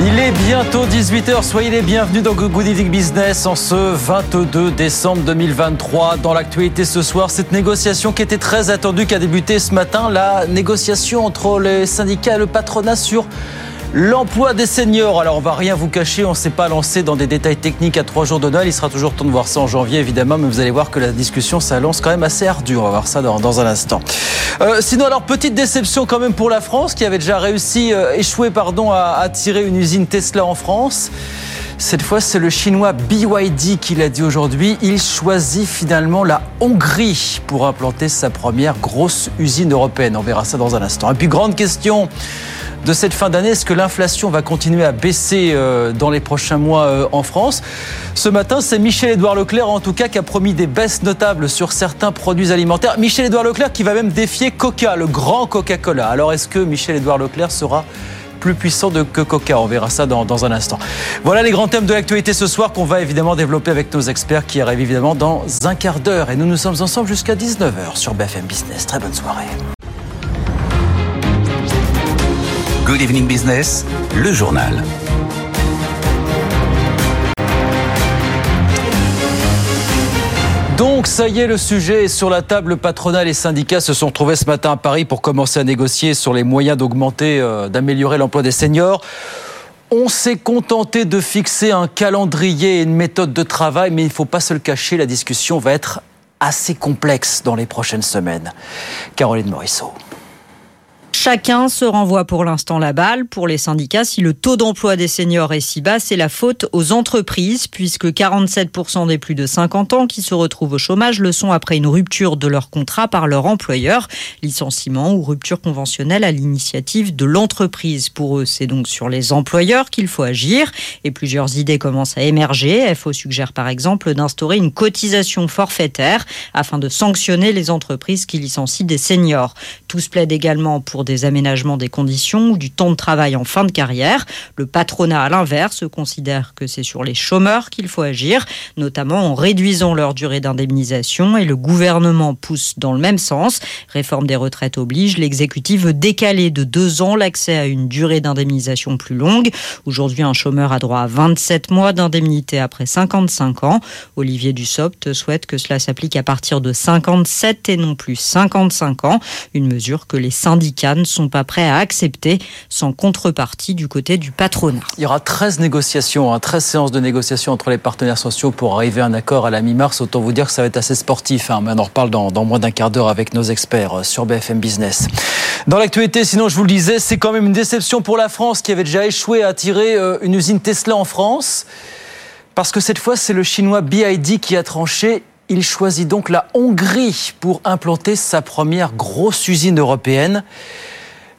Il est bientôt 18h, soyez les bienvenus dans Good Evening Business en ce 22 décembre 2023. Dans l'actualité ce soir, cette négociation qui était très attendue, qui a débuté ce matin, la négociation entre les syndicats et le patronat sur L'emploi des seniors, alors on va rien vous cacher, on ne s'est pas lancé dans des détails techniques à trois jours de Noël, il sera toujours temps de voir ça en janvier évidemment, mais vous allez voir que la discussion s'annonce quand même assez ardue, on va voir ça dans, un instant. Euh, sinon alors petite déception quand même pour la France qui avait déjà réussi, euh, échoué pardon, à attirer une usine Tesla en France. Cette fois, c'est le chinois BYD qui l'a dit aujourd'hui. Il choisit finalement la Hongrie pour implanter sa première grosse usine européenne. On verra ça dans un instant. Et puis, grande question de cette fin d'année, est-ce que l'inflation va continuer à baisser euh, dans les prochains mois euh, en France? Ce matin, c'est Michel-Édouard Leclerc, en tout cas, qui a promis des baisses notables sur certains produits alimentaires. Michel-Édouard Leclerc qui va même défier Coca, le grand Coca-Cola. Alors, est-ce que Michel-Édouard Leclerc sera plus puissant que Coca? On verra ça dans, dans un instant. Voilà les grands thèmes de l'actualité ce soir qu'on va évidemment développer avec nos experts qui arrivent évidemment dans un quart d'heure. Et nous nous sommes ensemble jusqu'à 19h sur BFM Business. Très bonne soirée. Good Evening Business, le journal. Donc ça y est, le sujet est sur la table. Patronal et syndicats se sont retrouvés ce matin à Paris pour commencer à négocier sur les moyens d'augmenter, euh, d'améliorer l'emploi des seniors. On s'est contenté de fixer un calendrier et une méthode de travail, mais il ne faut pas se le cacher, la discussion va être assez complexe dans les prochaines semaines. Caroline Morisseau. Chacun se renvoie pour l'instant la balle. Pour les syndicats, si le taux d'emploi des seniors est si bas, c'est la faute aux entreprises, puisque 47% des plus de 50 ans qui se retrouvent au chômage le sont après une rupture de leur contrat par leur employeur, licenciement ou rupture conventionnelle à l'initiative de l'entreprise. Pour eux, c'est donc sur les employeurs qu'il faut agir, et plusieurs idées commencent à émerger. FO suggère par exemple d'instaurer une cotisation forfaitaire afin de sanctionner les entreprises qui licencient des seniors. Tous plaident également pour des des aménagements des conditions ou du temps de travail en fin de carrière. Le patronat, à l'inverse, considère que c'est sur les chômeurs qu'il faut agir, notamment en réduisant leur durée d'indemnisation et le gouvernement pousse dans le même sens. Réforme des retraites oblige, l'exécutif veut décaler de deux ans l'accès à une durée d'indemnisation plus longue. Aujourd'hui, un chômeur a droit à 27 mois d'indemnité après 55 ans. Olivier Dussopt souhaite que cela s'applique à partir de 57 et non plus 55 ans, une mesure que les syndicats ne sont pas prêts à accepter sans contrepartie du côté du patronat. Il y aura 13 négociations, hein, 13 séances de négociations entre les partenaires sociaux pour arriver à un accord à la mi-mars. Autant vous dire que ça va être assez sportif. Hein. on en reparle dans, dans moins d'un quart d'heure avec nos experts euh, sur BFM Business. Dans l'actualité, sinon, je vous le disais, c'est quand même une déception pour la France qui avait déjà échoué à attirer euh, une usine Tesla en France. Parce que cette fois, c'est le chinois BID qui a tranché. Il choisit donc la Hongrie pour implanter sa première grosse usine européenne.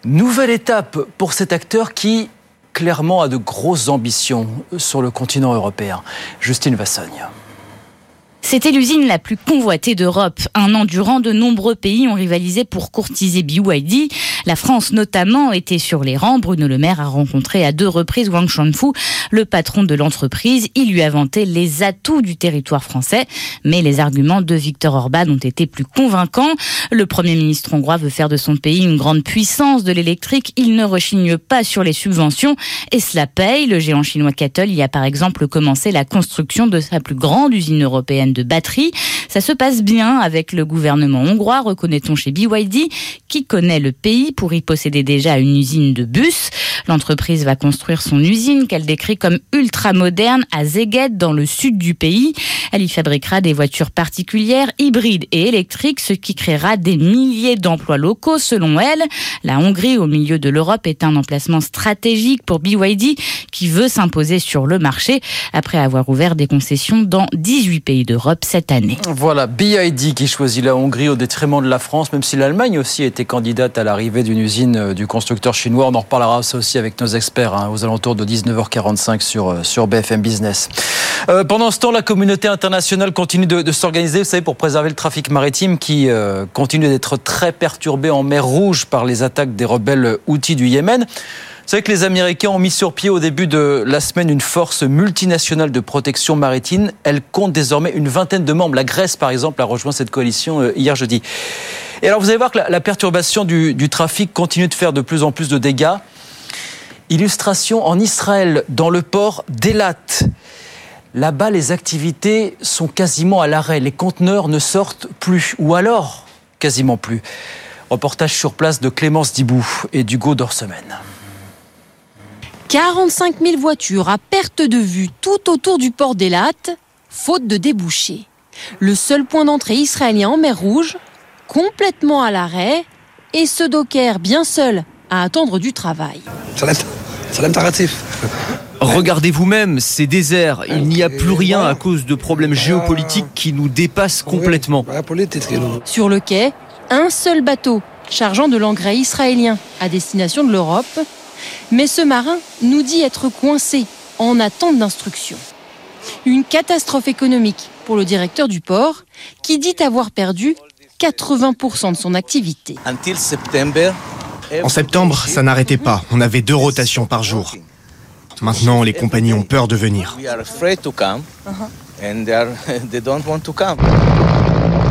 Nouvelle étape pour cet acteur qui clairement a de grosses ambitions sur le continent européen. Justine Vassogne. C'était l'usine la plus convoitée d'Europe. Un an durant, de nombreux pays ont rivalisé pour courtiser BYD. La France notamment était sur les rangs. Bruno Le Maire a rencontré à deux reprises Wang Shanfu, le patron de l'entreprise. Il lui a vanté les atouts du territoire français. Mais les arguments de Viktor Orban ont été plus convaincants. Le Premier ministre hongrois veut faire de son pays une grande puissance de l'électrique. Il ne rechigne pas sur les subventions et cela paye. Le géant chinois Cattle y a par exemple commencé la construction de sa plus grande usine européenne de batterie. Ça se passe bien avec le gouvernement hongrois, reconnaît-on chez BYD, qui connaît le pays pour y posséder déjà une usine de bus. L'entreprise va construire son usine qu'elle décrit comme ultra moderne à Szeged dans le sud du pays. Elle y fabriquera des voitures particulières, hybrides et électriques, ce qui créera des milliers d'emplois locaux selon elle. La Hongrie au milieu de l'Europe est un emplacement stratégique pour BYD qui veut s'imposer sur le marché après avoir ouvert des concessions dans 18 pays d'Europe. Cette année. Voilà, BID qui choisit la Hongrie au détriment de la France, même si l'Allemagne aussi était candidate à l'arrivée d'une usine euh, du constructeur chinois. On en reparlera ça aussi avec nos experts hein, aux alentours de 19h45 sur, euh, sur BFM Business. Euh, pendant ce temps, la communauté internationale continue de, s'organiser, vous savez, pour préserver le trafic maritime qui continue d'être très perturbé en mer Rouge par les attaques des rebelles outils du Yémen. Vous savez que les Américains ont mis sur pied au début de la semaine une force multinationale de protection maritime. Elle compte désormais une vingtaine de membres. La Grèce, par exemple, a rejoint cette coalition euh, hier jeudi. Et alors, vous allez voir que la, perturbation du, du trafic continue de faire de plus en plus de dégâts. Illustration en Israël, dans le port d'Elat. Là-bas, les activités sont quasiment à l'arrêt. Les conteneurs ne sortent plus, ou alors quasiment plus. Reportage sur place de Clémence Dibou et d'Hugo Dorsemène. 45 000 voitures à perte de vue tout autour du port d'Elat, faute de débouchés. Le seul point d'entrée israélien en mer Rouge, complètement à l'arrêt, et ce docker bien seul à attendre du travail. Regardez vous-même, c'est désert. Il n'y a plus rien à cause de problèmes géopolitiques qui nous dépassent complètement. Sur le quai, un seul bateau chargeant de l'engrais israélien à destination de l'Europe. Mais ce marin nous dit être coincé en attente d'instructions. Une catastrophe économique pour le directeur du port qui dit avoir perdu 80% de son activité. En septembre, ça n'arrêtait pas. On avait deux rotations par jour. Maintenant, les compagnies ont peur de venir.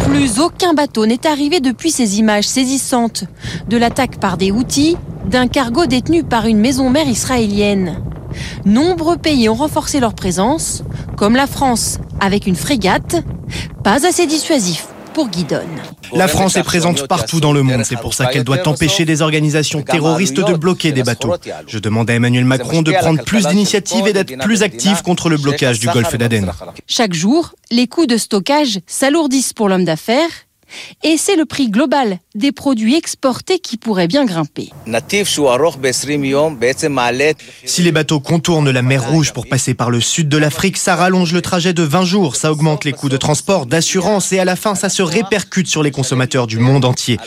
Plus aucun bateau n'est arrivé depuis ces images saisissantes de l'attaque par des outils d'un cargo détenu par une maison mère israélienne. Nombreux pays ont renforcé leur présence, comme la France avec une frégate, pas assez dissuasif pour Guidon. La France est présente partout dans le monde, c'est pour ça qu'elle doit empêcher des organisations terroristes de bloquer des bateaux. Je demande à Emmanuel Macron de prendre plus d'initiatives et d'être plus actif contre le blocage du golfe d'Aden. Chaque jour, les coûts de stockage s'alourdissent pour l'homme d'affaires et c'est le prix global des produits exportés qui pourrait bien grimper. Si les bateaux contournent la mer Rouge pour passer par le sud de l'Afrique, ça rallonge le trajet de 20 jours, ça augmente les coûts de transport, d'assurance et à la fin ça se répercute sur les consommateurs du monde entier.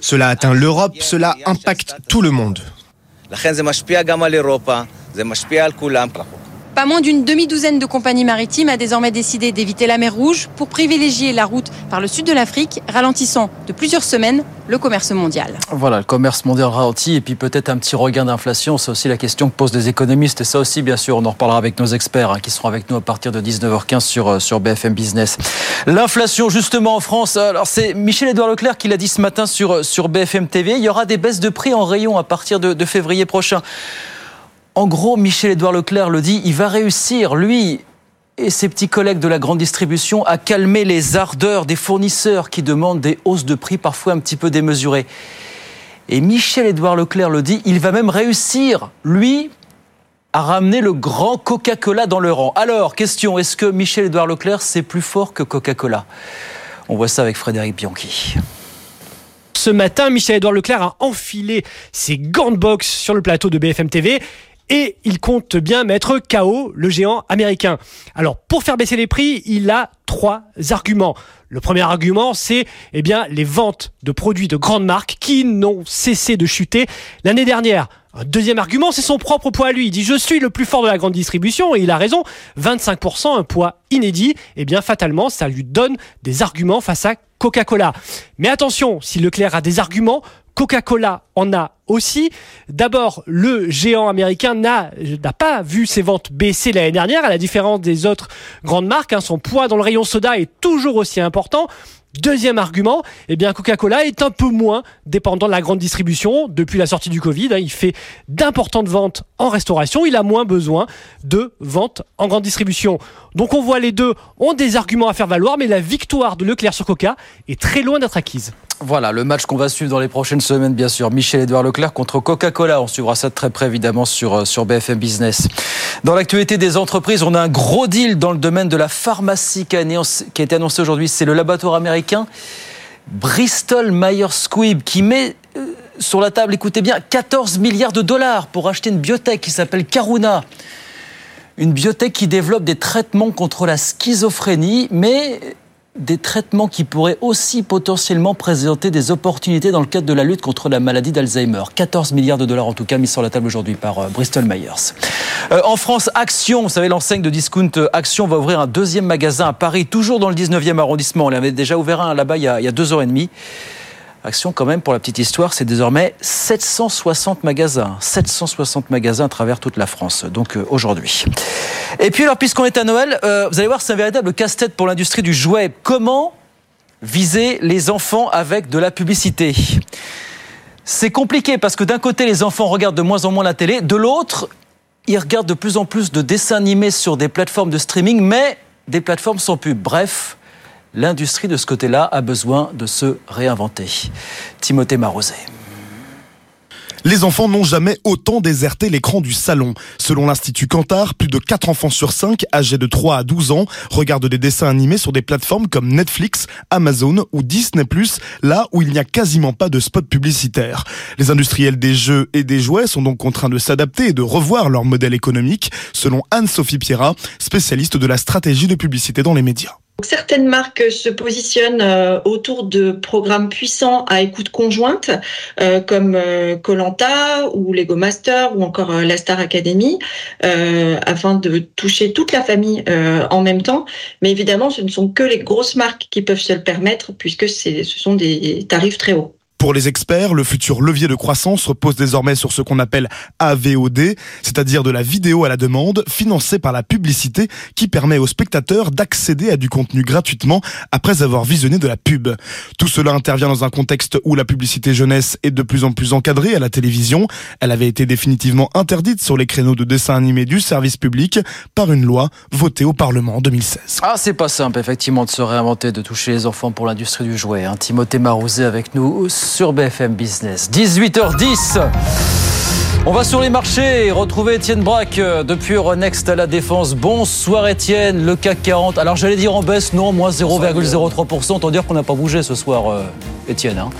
Cela atteint l'Europe, cela impacte tout le monde. Pas moins d'une demi-douzaine de compagnies maritimes a désormais décidé d'éviter la mer Rouge pour privilégier la route par le sud de l'Afrique, ralentissant de plusieurs semaines le commerce mondial. Voilà, le commerce mondial ralentit et puis peut-être un petit regain d'inflation. C'est aussi la question que posent les économistes. Et ça aussi, bien sûr, on en reparlera avec nos experts hein, qui seront avec nous à partir de 19h15 sur, euh, sur BFM Business. L'inflation, justement, en France. Alors, c'est Michel-Édouard Leclerc qui l'a dit ce matin sur, sur BFM TV. Il y aura des baisses de prix en rayon à partir de février prochain. En gros, Michel-Édouard Leclerc le dit, il va réussir, lui et ses petits collègues de la grande distribution, à calmer les ardeurs des fournisseurs qui demandent des hausses de prix parfois un petit peu démesurées. Et Michel-Édouard Leclerc le dit, il va même réussir, lui, à ramener le grand Coca-Cola dans le rang. Alors, question, est-ce que Michel-Édouard Leclerc, c'est plus fort que Coca-Cola? On voit ça avec Frédéric Bianchi. Ce matin, Michel-Édouard Leclerc a enfilé ses gants de boxe sur le plateau de BFM TV et il compte bien mettre KO le géant américain. Alors pour faire baisser les prix, il a trois arguments. Le premier argument, c'est eh bien les ventes de produits de grandes marques qui n'ont cessé de chuter l'année dernière. Un deuxième argument, c'est son propre poids à lui. Il dit je suis le plus fort de la grande distribution et il a raison. 25%, un poids inédit. Eh bien fatalement, ça lui donne des arguments face à Coca-Cola. Mais attention, si Leclerc a des arguments, Coca-Cola en a aussi. D'abord, le géant américain n'a pas vu ses ventes baisser l'année dernière, à la différence des autres grandes marques. Hein. son poids dans le rayon soda est toujours aussi important. Deuxième argument, eh bien Coca-Cola est un peu moins dépendant de la grande distribution depuis la sortie du Covid. Hein. il fait d'importantes ventes en restauration. Il a moins besoin de ventes en grande distribution. Donc on voit les deux ont des arguments à faire valoir, mais la victoire de Leclerc sur Coca est très loin d'être acquise. Voilà, le match qu'on va suivre dans les prochaines semaines, bien sûr. Michel-Édouard Leclerc contre Coca-Cola. On suivra ça de très près, évidemment, sur, euh, BFM Business. Dans l'actualité des entreprises, on a un gros deal dans le domaine de la pharmacie qui a, été annoncé aujourd'hui. C'est le laboratoire américain Bristol Myers Squibb qui met euh, sur la table, écoutez bien, 14 milliards de dollars pour acheter une biotech qui s'appelle Karuna. Une biotech qui développe des traitements contre la schizophrénie, mais des traitements qui pourraient aussi potentiellement présenter des opportunités dans le cadre de la lutte contre la maladie d'Alzheimer. 14 milliards de dollars en tout cas mis sur la table aujourd'hui par euh, Bristol Myers. Euh, en France, Action, vous savez l'enseigne de discount euh, Action va ouvrir un deuxième magasin à Paris, toujours dans le 19e arrondissement. On avait déjà ouvert un là-bas il, y a deux heures et demie. Action, quand même, pour la petite histoire, c'est désormais 760 magasins. 760 magasins à travers toute la France, donc euh, aujourd'hui. Et puis, alors, puisqu'on est à Noël, euh, vous allez voir, c'est un véritable casse-tête pour l'industrie du jouet. Comment viser les enfants avec de la publicité? C'est compliqué parce que d'un côté, les enfants regardent de moins en moins la télé, de l'autre, ils regardent de plus en plus de dessins animés sur des plateformes de streaming, mais des plateformes sans pub. Bref, l'industrie de ce côté-là a besoin de se réinventer. Timothée Marozet. Les enfants n'ont jamais autant déserté l'écran du salon. Selon l'Institut Cantar, plus de 4 enfants sur 5 âgés de 3 à 12 ans regardent des dessins animés sur des plateformes comme Netflix, Amazon ou Disney+, là où il n'y a quasiment pas de spot publicitaire. Les industriels des jeux et des jouets sont donc contraints de s'adapter et de revoir leur modèle économique, selon Anne-Sophie Pierra, spécialiste de la stratégie de publicité dans les médias. Certaines marques se positionnent euh, autour de programmes puissants à écoute conjointe, euh, comme Colanta ou Lego Master ou encore la Star Academy, euh, afin de toucher toute la famille en même temps. Mais évidemment, ce ne sont que les grosses marques qui peuvent se le permettre, puisque ce sont des tarifs très hauts. Pour les experts, le futur levier de croissance repose désormais sur ce qu'on appelle AVOD, c'est-à-dire de la vidéo à la demande, financée par la publicité, qui permet aux spectateurs d'accéder à du contenu gratuitement après avoir visionné de la pub. Tout cela intervient dans un contexte où la publicité jeunesse est de plus en plus encadrée à la télévision. Elle avait été définitivement interdite sur les créneaux de dessins animés du service public par une loi votée au Parlement en 2016. Ah, c'est pas simple, effectivement, de se réinventer, de toucher les enfants pour l'industrie du jouet. Hein. Timothée Marouzé avec nous sur BFM Business. 18h10. On va sur les marchés et retrouver Étienne Braque euh, depuis Euronext à la Défense. Bonsoir Étienne, le CAC 40. Alors j'allais dire en baisse, non, moins 0,03%. Autant dire qu'on n'a pas bougé ce soir, euh, Étienne. Hein.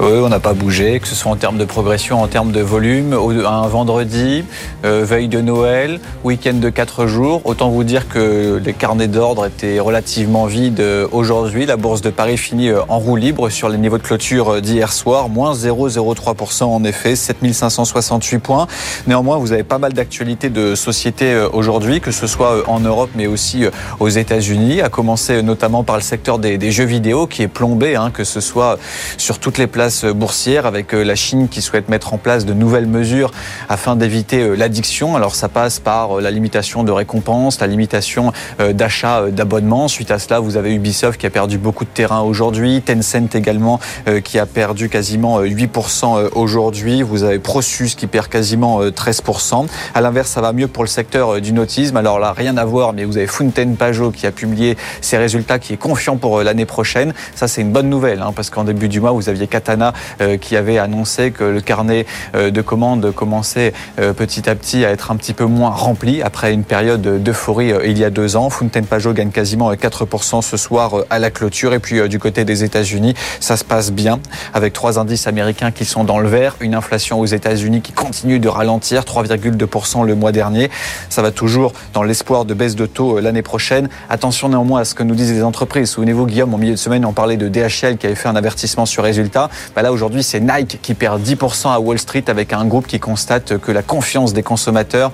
Oui, on n'a pas bougé, que ce soit en termes de progression, en termes de volume. Un vendredi, euh, veille de Noël, week-end de 4 jours. Autant vous dire que les carnets d'ordre étaient relativement vides euh, aujourd'hui. La bourse de Paris finit euh, en roue libre sur les niveaux de clôture d'hier soir. Moins 0,03% en effet, 7568 points. Néanmoins, vous avez pas mal d'actualités de sociétés aujourd'hui, que ce soit en Europe mais aussi aux États-Unis, à commencer notamment par le secteur des, jeux vidéo qui est plombé, hein, que ce soit sur toutes les places boursière avec euh, la Chine qui souhaite mettre en place de nouvelles mesures afin d'éviter euh, l'addiction. Alors ça passe par euh, la limitation de récompenses, la limitation d'achat d'abonnements. Suite à cela, vous avez Ubisoft qui a perdu beaucoup de terrain aujourd'hui, Tencent également qui a perdu quasiment 8% aujourd'hui. Vous avez Prosus qui perd quasiment 13%. À l'inverse, ça va mieux pour le secteur du nautisme. Alors là, rien à voir, mais vous avez Fountaine Pajot qui a publié ses résultats, qui est confiant pour l'année prochaine. Ça, c'est une bonne nouvelle, hein, parce qu'en début du mois, vous aviez Katana euh, qui avait annoncé que le carnet euh, de commandes commençait euh, petit à petit à être un petit peu moins rempli après une période d'euphorie il y a deux ans. Fontaine Pajot gagne quasiment 4% ce soir à la clôture. Et puis du côté des États-Unis, ça se passe bien avec trois indices américains qui sont dans le vert, une inflation aux États-Unis qui continue de ralentir, 3,2% le mois dernier. Ça va toujours dans l'espoir de baisse de taux l'année prochaine. Attention néanmoins à ce que nous disent les entreprises. Souvenez-vous, Guillaume, au milieu de semaine, on parlait de DHL qui avait fait un avertissement sur résultat. Bah là, aujourd'hui, c'est Nike qui perd 10% à Wall Street avec un groupe qui constate que la confiance des consommateurs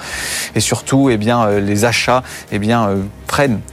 et surtout eh euh, les achats eh bien,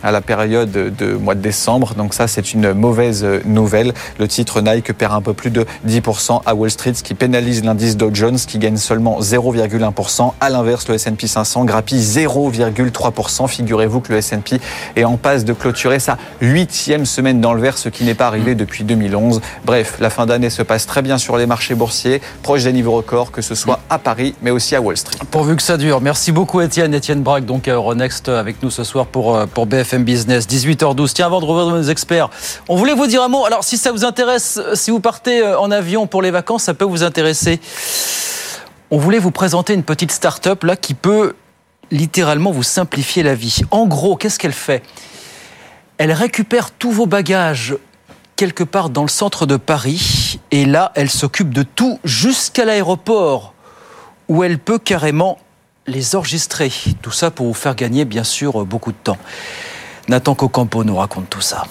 à la période de mois de décembre. Donc ça, c'est une mauvaise nouvelle. Le titre Nike perd un peu plus de 10% à Wall Street, ce qui pénalise l'indice Dow Jones qui gagne seulement 0,1%. À l'inverse, le S&P 500 grappille 0,3%. Figurez-vous que le S&P est en passe de clôturer sa huitième semaine dans le vert, ce qui n'est pas arrivé depuis 2011. Bref, la fin d'année se passe très bien sur les marchés boursiers, proche des niveaux records, que ce soit à Paris, mais aussi à Wall Street. Pourvu que ça dure. Merci beaucoup Étienne. Étienne Braque, donc à Euronext, avec nous ce soir pour, euh, pour BFM Business, 18h12. Tiens, avant de revenir nos experts, on voulait vous dire un mot. Alors, si ça vous intéresse, si vous partez euh, en avion pour les vacances, ça peut vous intéresser. On voulait vous présenter une petite start-up là qui peut littéralement vous simplifier la vie. En gros, qu'est-ce qu'elle fait? Elle récupère tous vos bagages quelque part dans le centre de Paris et là, elle s'occupe de tout jusqu'à l'aéroport où elle peut carrément les enregistrer. Tout ça pour vous faire gagner, bien sûr, beaucoup de temps. Nathan Cocampo nous raconte tout ça.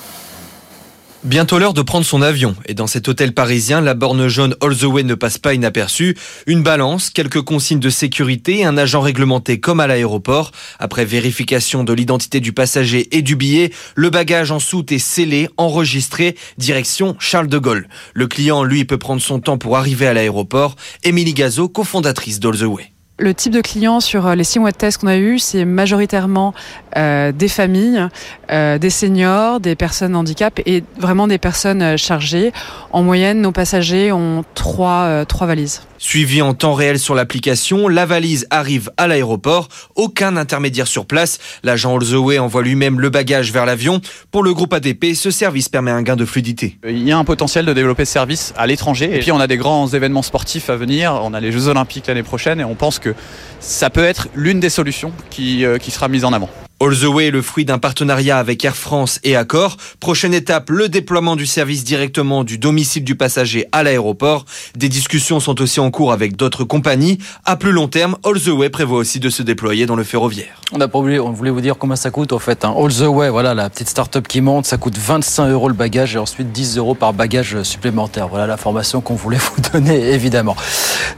Bientôt l'heure de prendre son avion. Et dans cet hôtel parisien, la borne jaune All the Way ne passe pas inaperçue. Une balance, quelques consignes de sécurité, un agent réglementé comme à l'aéroport. Après vérification de l'identité du passager et du billet, le bagage en soute est scellé, enregistré, direction Charles de Gaulle. Le client, lui, peut prendre son temps pour arriver à l'aéroport. Émilie Gazo, cofondatrice d'All the Way. Le type de clients sur euh, les six mois de test qu'on a eu, c'est majoritairement euh, des familles, euh, des seniors, des personnes handicap et vraiment des personnes chargées. En moyenne, nos passagers ont trois, trois valises. Suivi en temps réel sur l'application, la valise arrive à l'aéroport. Aucun intermédiaire sur place. L'agent All the Way envoie lui-même le bagage vers l'avion. Pour le groupe ADP, ce service permet un gain de fluidité. Il y a un potentiel de développer ce service à l'étranger. Et puis on a des grands événements sportifs à venir. On a les Jeux Olympiques l'année prochaine et on pense que ça peut être l'une des solutions qui, euh, qui sera mise en avant. All the Way est le fruit d'un partenariat avec Air France et Accor. Prochaine étape, le déploiement du service directement du domicile du passager à l'aéroport. Des discussions sont aussi en cours avec d'autres compagnies. À plus long terme, All the Way prévoit aussi de se déployer dans le ferroviaire. On a oublié, on voulait vous dire combien ça coûte au fait. Hein. All the Way, voilà la petite start-up qui monte, ça coûte 25 euros le bagage et ensuite 10 euros par bagage supplémentaire. Voilà l'information qu'on voulait vous donner évidemment.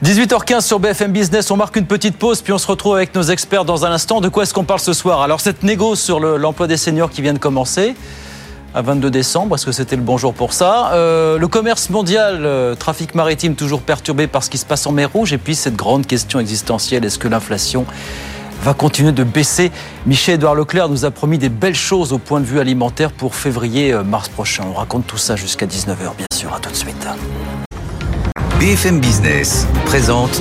18h15 sur BFM Business, on marque une petite pause puis on se retrouve avec nos experts dans un instant. De quoi est-ce qu'on parle ce soir? Alors cette négo sur le- l'emploi des seniors qui vient de commencer à 22 décembre, est-ce que c'était le bon jour pour ça? Euh, Le commerce mondial, euh, trafic maritime toujours perturbé par ce qui se passe en mer Rouge, et puis cette grande question existentielle, est-ce que l'inflation va continuer de baisser? Michel-Édouard Leclerc nous a promis des belles choses au point de vue alimentaire pour février-mars prochain. On raconte tout ça jusqu'à 19h, bien sûr. À tout de suite. BFM Business présente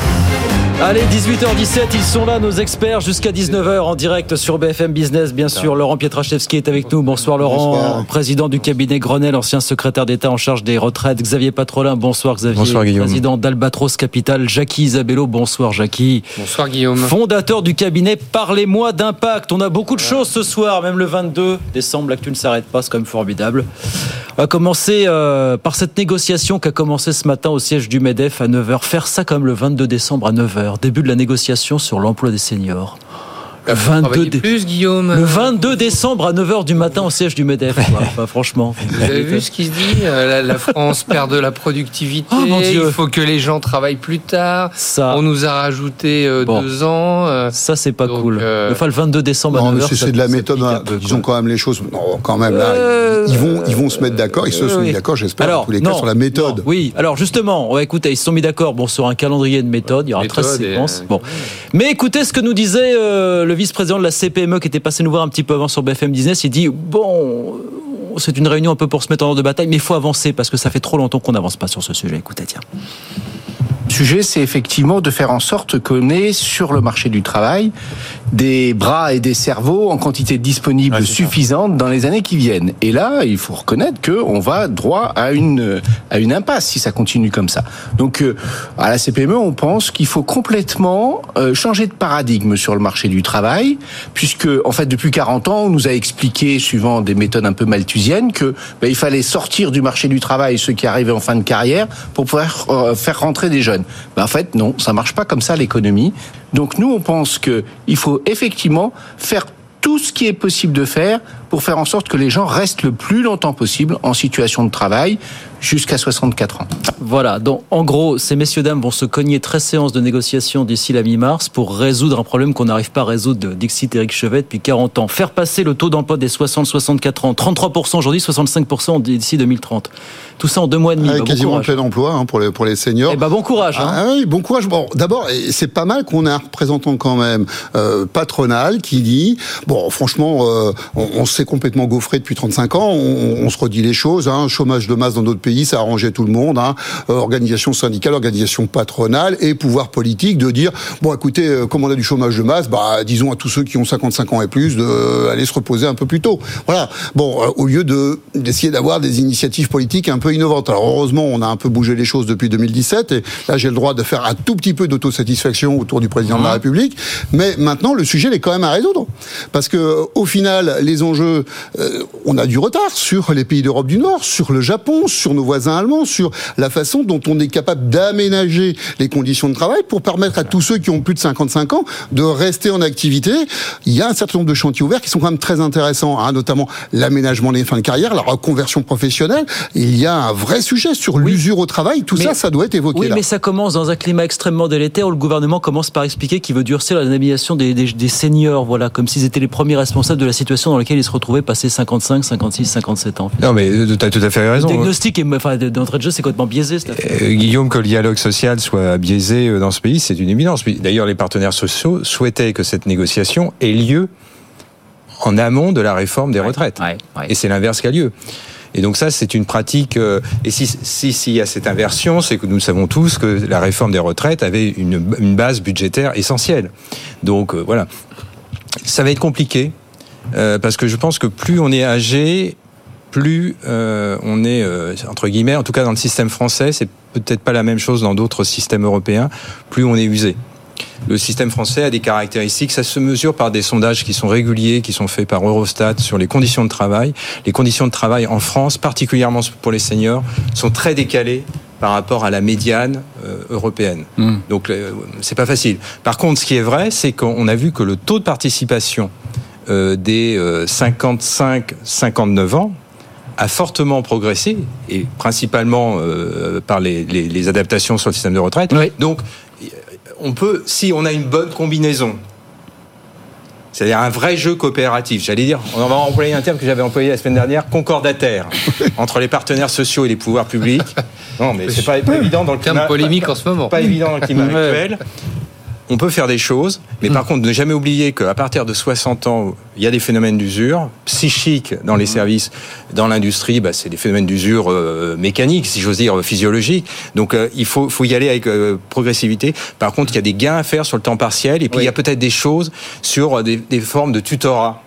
Allez, 18h17, ils sont là, nos experts, jusqu'à 19h en direct sur BFM Business, bien sûr. Laurent Pietraszewski est avec nous. Bonsoir Laurent, Bonsoir. président du cabinet Grenelle, ancien secrétaire d'État en charge des retraites. Xavier Patrolin, bonsoir Xavier. Bonsoir, Guillaume. Président d'Albatros Capital. Jackie Isabello, bonsoir Jackie. Bonsoir Guillaume. Fondateur du cabinet Parlez-moi d'impact. On a beaucoup de choses ce soir, même le 22 décembre. L'actu ne s'arrête pas, c'est quand même formidable. On va commencer euh, par cette négociation qui a commencé ce matin au siège du MEDEF à 9h. Faire ça comme le 22 décembre à 9h. Début de la négociation sur l'emploi des seniors. Le 22, dé- plus Guillaume. le 22 décembre à 9h du matin au siège du MEDEF. quoi. Enfin, franchement. Vous avez vu ce qui se dit Euh, la, la France perd de la productivité. Oh, mon Dieu. Il faut que les gens travaillent plus tard. Ça. On nous a rajouté euh, Bon. deux ans. euh, Ça, c'est pas donc, cool. euh, Enfin, le 22 décembre à Non, 9h. mais c'est- de la méthode. hein. peu, Ils quoi. ont quand même les choses. Non, quand même là, Euh, ils vont, ils vont se mettre d'accord. Ils se sont oui. mis d'accord, j'espère, Alors, en tous les cas, sur la méthode. non, oui, alors justement, ouais, écoutez, ils se sont mis d'accord bon, sur un calendrier de méthode, il y aura Méthode 13 et, séquences. Bon. Mais écoutez ce que nous disait euh, le vice-président de la CPME qui était passé nous voir un petit peu avant sur BFM Business. Il dit Bon, c'est une réunion un peu pour se mettre en ordre de bataille, mais il faut avancer parce que ça fait trop longtemps qu'on n'avance pas sur ce sujet. Écoutez, tiens. Le sujet, c'est effectivement de faire en sorte qu'on ait sur le marché du travail des bras et des cerveaux en quantité disponible suffisante dans les années qui viennent. Et là, il faut reconnaître qu'on va droit à une, à une impasse si ça continue comme ça. Donc, euh, à la CPME, on pense qu'il faut complètement euh, changer de paradigme sur le marché du travail, puisque, en fait, depuis 40 ans, on nous a expliqué, suivant des méthodes un peu malthusiennes, que ben, il fallait sortir du marché du travail ceux qui arrivaient en fin de carrière pour pouvoir euh, faire rentrer des jeunes. Ben, en fait, non, ça marche pas comme ça l'économie. Donc nous, on pense que il faut effectivement faire tout ce qui est possible de faire pour faire en sorte que les gens restent le plus longtemps possible en situation de travail jusqu'à 64 ans. Voilà, donc en gros, ces messieurs-dames vont se cogner 13 séances de négociation d'ici la mi-mars pour résoudre un problème qu'on n'arrive pas à résoudre de Dixit Eric Chevet depuis 40 ans. Faire passer le taux d'emploi des 60-64 ans, 33% aujourd'hui, 65% d'ici 2030. Tout ça en deux mois et demi. Avec Bah, quasiment plein emploi hein, pour, les, pour les seniors. Eh ben, bon courage. hein. Ah oui, bon courage. Bon, d'abord, et c'est pas mal qu'on ait un représentant quand même euh, patronal qui dit bon, franchement, euh, on, on s'est complètement gaufré depuis 35 ans. On, on se redit les choses. Hein, chômage de masse dans d'autres pays, ça arrangeait tout le monde. Hein, euh, organisation syndicale, organisation patronale et pouvoir politique de dire bon, écoutez, euh, comme on a du chômage de masse, bah disons à tous ceux qui ont 55 ans et plus de euh, aller se reposer un peu plus tôt. Voilà. Bon, euh, au lieu de d'essayer d'avoir des initiatives politiques un peu innovantes. Alors heureusement, on a un peu bougé les choses depuis 2017 et là j'ai le droit de faire un tout petit peu d'autosatisfaction autour du président de la République. Mais maintenant, le sujet il est quand même à résoudre parce que au final, les enjeux que euh, on a du retard sur les pays d'Europe du Nord, sur le Japon, sur nos voisins allemands, sur la façon dont on est capable d'aménager les conditions de travail pour permettre à tous ceux qui ont plus de 55 ans de rester en activité. Il y a un certain nombre de chantiers ouverts qui sont quand même très intéressants, hein, notamment l'aménagement des fins de carrière, la reconversion professionnelle. Il y a un vrai sujet sur l'usure au travail. Tout Mais- ça, ça doit être évoqué Oui, là. mais ça commence dans un climat extrêmement délétère où le gouvernement commence par expliquer qu'il veut durcir la dénomination des, des, des seniors, voilà, comme s'ils étaient les premiers responsables de la situation dans laquelle ils se retrouvaient passés 55, 56, 57 ans. Non, mais tu as tout à fait Le raison. diagnostic est, enfin, d'entrée de jeu, c'est complètement biaisé. Euh, Guillaume, que le dialogue social soit biaisé euh, dans ce pays, c'est une évidence. D'ailleurs, les partenaires sociaux souhaitaient que cette négociation ait lieu en amont de la réforme des retraites. Et c'est l'inverse qui a lieu. Et donc ça, c'est une pratique. euh, et si si- s'il y a cette inversion, c'est que nous savons tous que la réforme des retraites avait une, une base budgétaire essentielle. Donc euh, voilà, ça va être compliqué euh, parce que je pense que plus on est âgé, plus euh, on est euh, entre guillemets, en tout cas dans le système français, c'est peut-être pas la même chose dans d'autres systèmes européens. Plus on est usé. Le système français a des caractéristiques, ça se mesure par des sondages qui sont réguliers, qui sont faits par Eurostat sur les conditions de travail. Les conditions de travail en France, particulièrement pour les seniors, sont très décalées par rapport à la médiane euh, européenne. Donc euh, c'est pas facile. Par contre, ce qui est vrai, c'est qu'on a vu que le taux de participation euh, des 55-59 ans a fortement progressé et principalement euh, par les, les- les adaptations sur le système de retraite. Donc, on peut, si on a une bonne combinaison, c'est-à-dire un vrai jeu coopératif, j'allais dire, on va employer un terme que j'avais employé la semaine dernière, concordataire, entre les partenaires sociaux et les pouvoirs publics. Non, mais c'est pas, pas évident dans le Terme climat. polémique pas- en ce moment. Pas évident dans le climat actuel. On peut faire des choses, mais Mm. par contre, ne jamais oublier qu'à partir de 60 ans, il y a des phénomènes d'usure psychiques dans Mm. les services, dans l'industrie, bah, c'est des phénomènes d'usure euh, mécaniques, si j'ose dire, physiologiques. Donc, euh, il faut, faut y aller avec euh, progressivité. Par contre, il y a des gains à faire sur le temps partiel, et puis il y a peut-être des choses sur euh, des, des formes de tutorat.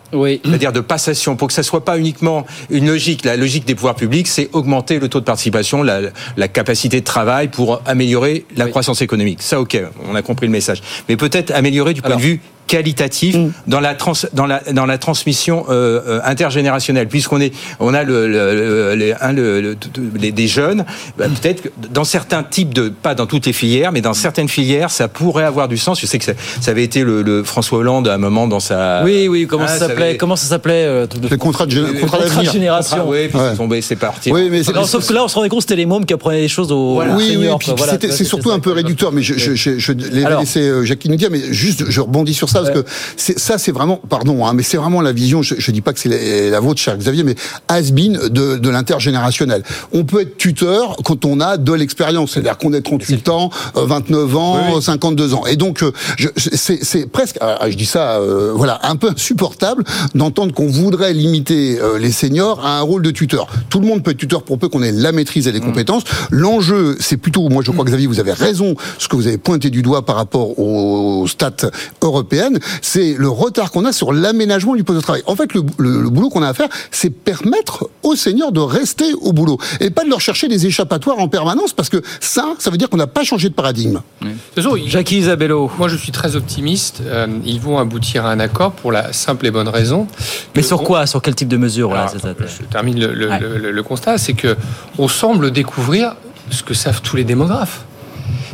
C'est-à-dire de passation, pour que ça soit pas uniquement une logique. La logique des pouvoirs publics, c'est augmenter le taux de participation, la, la capacité de travail pour améliorer la croissance économique. Ça, ok, on a compris le message. Mais peut-être améliorer du point de vue qualitatif dans la trans, dans la dans la transmission euh, euh, intergénérationnelle puisqu'on est on a le, le, le- les, le- les- des jeunes bah, peut-être que dans certains types de pas dans toutes les filières mais dans certaines filières ça pourrait avoir du sens je sais que ça, ça avait été le, le François Hollande à un moment dans sa Oui, oui, comment Ah, ça ça s'appelait avait- Comment ça s'appelait euh, Le contrat de, Le contrat contrat de génération. oui puis c'est tombé c'est parti Oui, mais c'est- Non, sauf que là, on se rendait compte que c'était les mômes qui apprenaient les choses aux oui, oui, seniors. puis quoi. Voilà, c'est surtout ça. un peu réducteur, mais je, je, je, je l'ai Alors. laissé euh, Jacqueline nous dire, mais juste, je rebondis sur ça, parce que ça, c'est vraiment, pardon, hein, mais c'est vraiment la vision, je, je dis pas que c'est la, la vôtre, cher Xavier, mais has-been de, de l'intergénérationnel. On peut être tuteur quand on a de l'expérience, c'est-à-dire qu'on ait 38 ans, euh, 29 ans, 52 ans. Et donc, euh, c'est, c'est presque, ah, je dis ça, euh, voilà, un peu insupportable d'entendre qu'on voudrait limiter euh, les seniors à un rôle de tuteur. Tout le monde peut être tuteur pour peu qu'on ait la maîtrise et les compétences. L'enjeu, c'est plutôt, moi je crois que Xavier, vous avez raison, ce que vous avez pointé du doigt par rapport aux stats européennes, c'est le retard qu'on a sur l'aménagement du poste de travail. En fait, le, le- le boulot qu'on a à faire, c'est permettre aux seniors de rester au boulot et pas de leur chercher des échappatoires en permanence parce que ça, ça veut dire qu'on n'a pas changé de paradigme. De toute façon, il- Jackie Isabello. Moi, je suis très optimiste. Euh, ils vont aboutir à un accord pour la simple et bonne raison. Mais que sur on- quoi? Sur quel type de mesure Alors, ça. je termine le, le- Ouais. le- le constat, c'est que on semble découvrir ce que savent tous les démographes.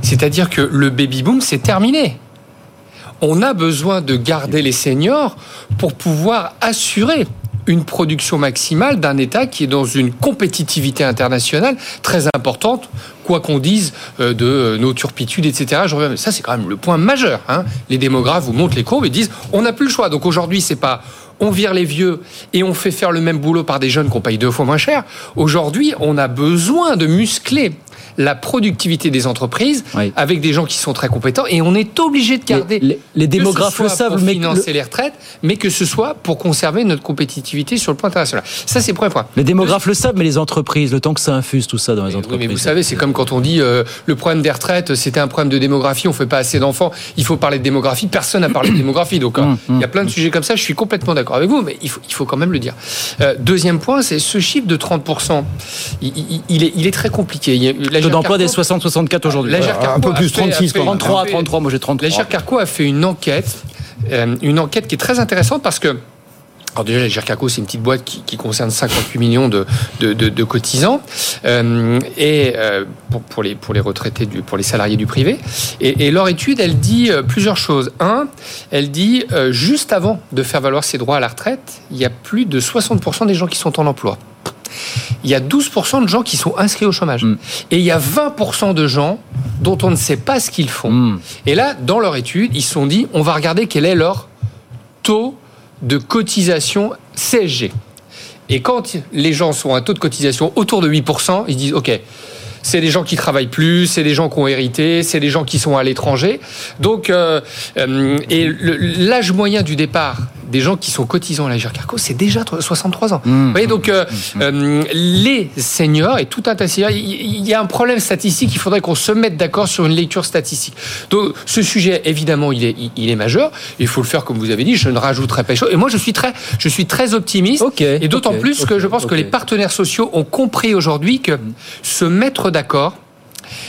C'est-à-dire que le baby boom, c'est terminé. On a besoin de garder les seniors pour pouvoir assurer une production maximale d'un État qui est dans une compétitivité internationale très importante, quoi qu'on dise euh, de euh, nos turpitudes, etc. Je reviens, mais ça c'est quand même le point majeur. hein. Les démographes vous montrent les courbes et disent on n'a plus le choix. Donc aujourd'hui c'est pas on vire les vieux et on fait faire le même boulot par des jeunes qu'on paye deux fois moins cher. Aujourd'hui on a besoin de muscler la productivité des entreprises avec des gens qui sont très compétents et on est obligé de garder les- les que ce démographes soit le savent, pour mais financer le- les retraites mais que ce soit pour conserver notre compétitivité sur le plan international ça c'est le premier point Les démographes le savent, mais les entreprises, le temps que ça infuse tout ça dans les oui, entreprises. mais vous savez, c'est comme quand on dit euh, le problème des retraites, c'était un problème de démographie, on fait pas assez d'enfants, il faut parler de démographie, personne n'a parlé de démographie. Donc euh, il y a plein de sujets comme ça, je suis complètement d'accord avec vous, mais il faut, il faut quand même le dire. Euh, deuxième point, c'est ce chiffre de 30%, il, il- il est, il est très compliqué. La d'emploi des 60-64 aujourd'hui. A fait- a fait- 33, a fait- 33, moi j'ai 33. La Gère Carco a fait une enquête, euh, une enquête qui est très intéressante parce que alors déjà, la Carco, c'est une petite boîte qui, qui, concerne 58 millions de, de, de, de cotisants euh, et euh, pour, pour, les, pour les retraités, du, pour les salariés du privé. Et, et leur étude, elle dit plusieurs choses. Un, elle dit euh, juste avant de faire valoir ses droits à la retraite, il y a plus de 60% des gens qui sont en emploi. Il y a 12% de gens qui sont inscrits au chômage. Mm. Et il y a 20% de gens dont on ne sait pas ce qu'ils font. Mm. Et là, dans leur étude, ils se sont dit, on va regarder quel est leur taux de cotisation CSG. Et quand les gens sont à un taux de cotisation autour de 8%, ils disent OK, c'est des gens qui travaillent plus, c'est des gens qui ont hérité, c'est des gens qui sont à l'étranger. Donc, euh, euh, et l'âge moyen du départ des gens qui sont cotisants à la Carco, c'est déjà 63 ans. Mmh. Vous voyez, donc euh, mmh. euh, les seniors et tout un tas de seniors, il y a un problème statistique, il faudrait qu'on se mette d'accord sur une lecture statistique. Donc ce sujet, évidemment, il est, il est majeur. Il faut le faire comme vous avez dit. Je ne rajouterai pas les choses. Et moi, je suis très, je suis très optimiste. et d'autant plus que je pense que les partenaires sociaux ont compris aujourd'hui que se mettre d'accord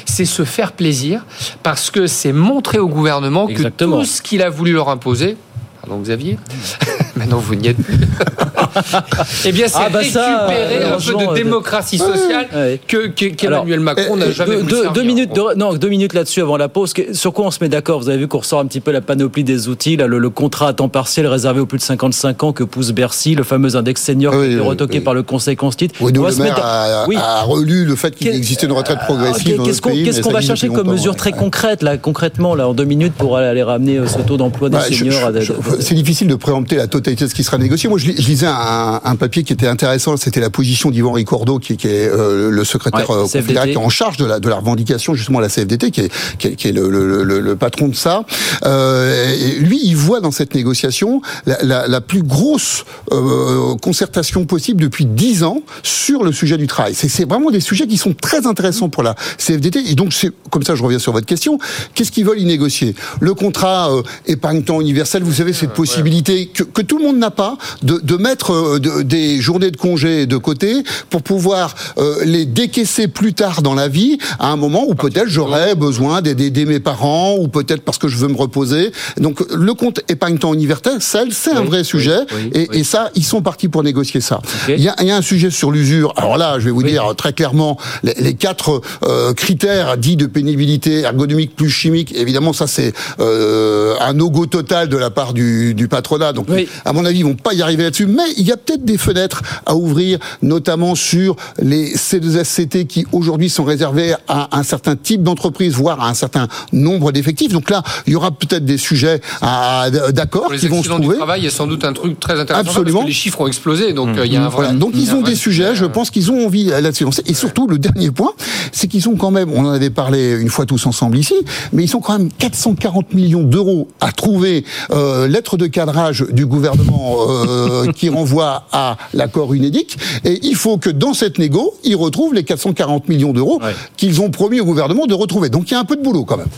c'est se faire plaisir parce que c'est montrer au gouvernement que tout ce qu'il a voulu leur imposer, Pardon Xavier Maintenant vous n'y êtes plus. eh bien c'est ah bah récupérer un peu de démocratie sociale que qu'Emmanuel Macron n'a jamais deux, voulu deux, minutes, non, deux minutes là-dessus avant la pause. Sur quoi on se met d'accord? Vous avez vu qu'on ressort un petit peu la panoplie des outils, là, le, contrat à temps partiel réservé aux plus de 55 ans que pousse Bercy, le fameux index senior qui est retoqué par le Conseil constitutionnel. Oui, le maire a, a, relu le fait qu'il existait une retraite progressive Qu'est-ce qu'on va chercher comme mesure très concrète là, concrètement, là, en deux minutes pour aller ramener euh, ce taux d'emploi des seniors C'est difficile de préempter la totalité de ce qui sera négocié. Moi, je, lisais un, papier qui était intéressant. C'était la position d'Yvan Ricordo, qui, qui est euh, le secrétaire ouais, confédéral, qui est en charge de la, de la revendication justement à la CFDT, qui est, qui est, le, le, le, le, patron de ça. Euh, et lui, il voit dans cette négociation la, la, la plus grosse euh, concertation possible depuis dix ans sur le sujet du travail. C'est vraiment des sujets qui sont très intéressants pour la CFDT. Et donc, c'est comme ça, je reviens sur votre question. Qu'est-ce qu'ils veulent y négocier? Le contrat euh, épargne-temps universel, vous savez, cette possibilité que, que tout le monde n'a pas de, de mettre euh, de, des journées de congé de côté pour pouvoir euh, les décaisser plus tard dans la vie, à un moment où peut-être j'aurais besoin d'aider mes parents, ou peut-être parce que je veux me reposer. Donc le compte épargne-temps universel, c'est un vrai sujet, et, et, ça, ils sont partis pour négocier ça. Il y, a, y, a, un sujet sur l'usure. Alors là, je vais vous dire très clairement, les, les quatre euh, critères dits de pénibilité ergonomique plus chimique, évidemment, ça c'est euh, un no-go total de la part du, du patronat. Donc, à mon avis, ils vont pas y arriver là-dessus. Mais il y a peut-être des fenêtres à ouvrir, notamment sur les C2SCT qui aujourd'hui sont réservés à un certain type d'entreprise, voire à un certain nombre d'effectifs. Donc là, il y aura peut-être des sujets d'accord qui vont se trouver. du travail, il y a sans doute un truc très intéressant Absolument. parce que les chiffres ont explosé. Donc euh, il y a un vrai. Donc ils ont des sujets. Je pense qu'ils ont envie là-dessus. Et surtout, le dernier point, c'est qu'ils ont quand même, on en avait parlé une fois tous ensemble ici, mais ils ont quand même 440 millions d'euros à trouver. Euh, lettre de cadrage du gouvernement euh, qui renvoie à l'accord UNEDIC. Et il faut que dans cette négo, ils retrouvent les 440 millions d'euros ouais. qu'ils ont promis au gouvernement de retrouver. Donc il y a un peu de boulot quand même.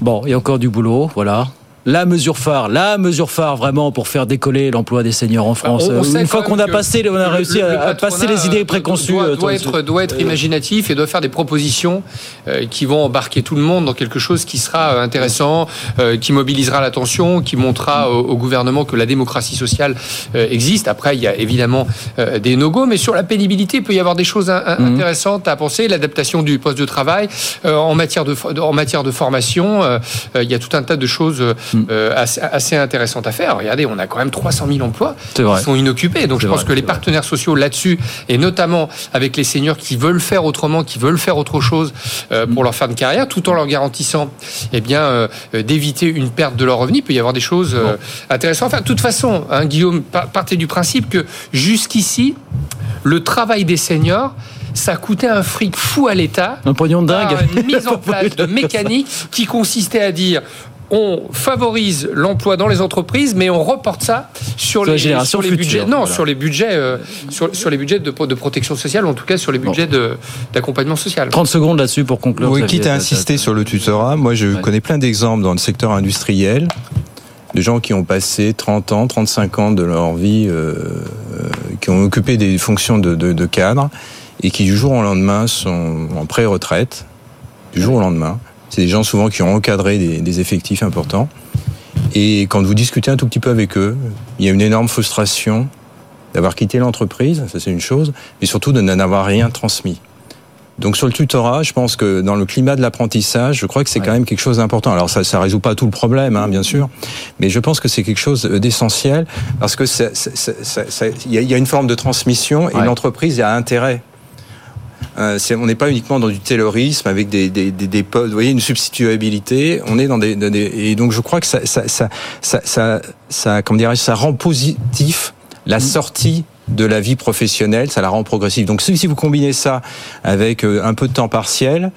Bon, il y a encore du boulot, voilà la mesure phare, la mesure phare vraiment pour faire décoller l'emploi des seniors en France. On, on Une fois qu'on a passé, on a réussi le, le à passer les idées préconçues. Doit, doit être, doit être imaginatif et doit faire des propositions euh, qui vont embarquer tout le monde dans quelque chose qui sera euh, intéressant, euh, qui mobilisera l'attention, qui montrera au, au, gouvernement que la démocratie sociale euh, existe. Après, il y a évidemment euh, des no-go, mais sur la pénibilité, il peut y avoir des choses mmh. intéressantes à penser. L'adaptation du poste de travail euh, en matière de en matière de formation, il y a tout un tas de choses euh, assez, assez intéressante à faire. Regardez, on a quand même 300 000 emplois qui sont inoccupés. Donc je pense vrai, que les partenaires sociaux là-dessus, et notamment avec les seniors qui veulent faire autrement, qui veulent faire autre chose euh, pour leur fin de carrière, tout en leur garantissant eh bien, euh, d'éviter une perte de leurs revenus, il peut y avoir des choses bon. intéressantes. Enfin, de toute façon, hein, Guillaume, partez du principe que jusqu'ici, le travail des seniors, ça coûtait un fric fou à l'État. Un pognon dingue. Une mise en place de mécanique qui consistait à dire on favorise l'emploi dans les entreprises, mais on reporte ça sur, les, sur les, budgets. Non, voilà. sur les budgets, euh, sur, sur, les budgets de, de, protection sociale, ou en tout cas sur les budgets bon. d'accompagnement social. 30 secondes là-dessus pour conclure. Oui, quitte à insister sur le tutorat, moi je ouais. connais plein d'exemples dans le secteur industriel de gens qui ont passé 30 ans, 35 ans de leur vie, euh, qui ont occupé des fonctions de, de, de cadre et qui du jour au lendemain sont en pré-retraite, du jour au lendemain c'est des gens souvent qui ont encadré des, des effectifs importants Et quand vous discutez un tout petit peu avec eux, il y a une énorme frustration d'avoir quitté l'entreprise, ça c'est une chose, mais surtout de n'en avoir rien transmis. Donc sur le tutorat, je pense que dans le climat de l'apprentissage, je crois que c'est quand même quelque chose d'important. Alors ça, ça résout pas tout le problème, hein, bien sûr, mais je pense que c'est quelque chose d'essentiel parce que il y, a une forme de transmission et l'entreprise a intérêt euh, on n'est pas uniquement dans du taylorisme avec des, des, des, des vous voyez, une substituabilité. On est dans des, et donc je crois que ça, ça, ça, ça, ça, ça comment dirais ça rend positif la sortie de la vie professionnelle, ça la rend progressive. Donc si vous combinez ça avec euh, un peu de temps partiel,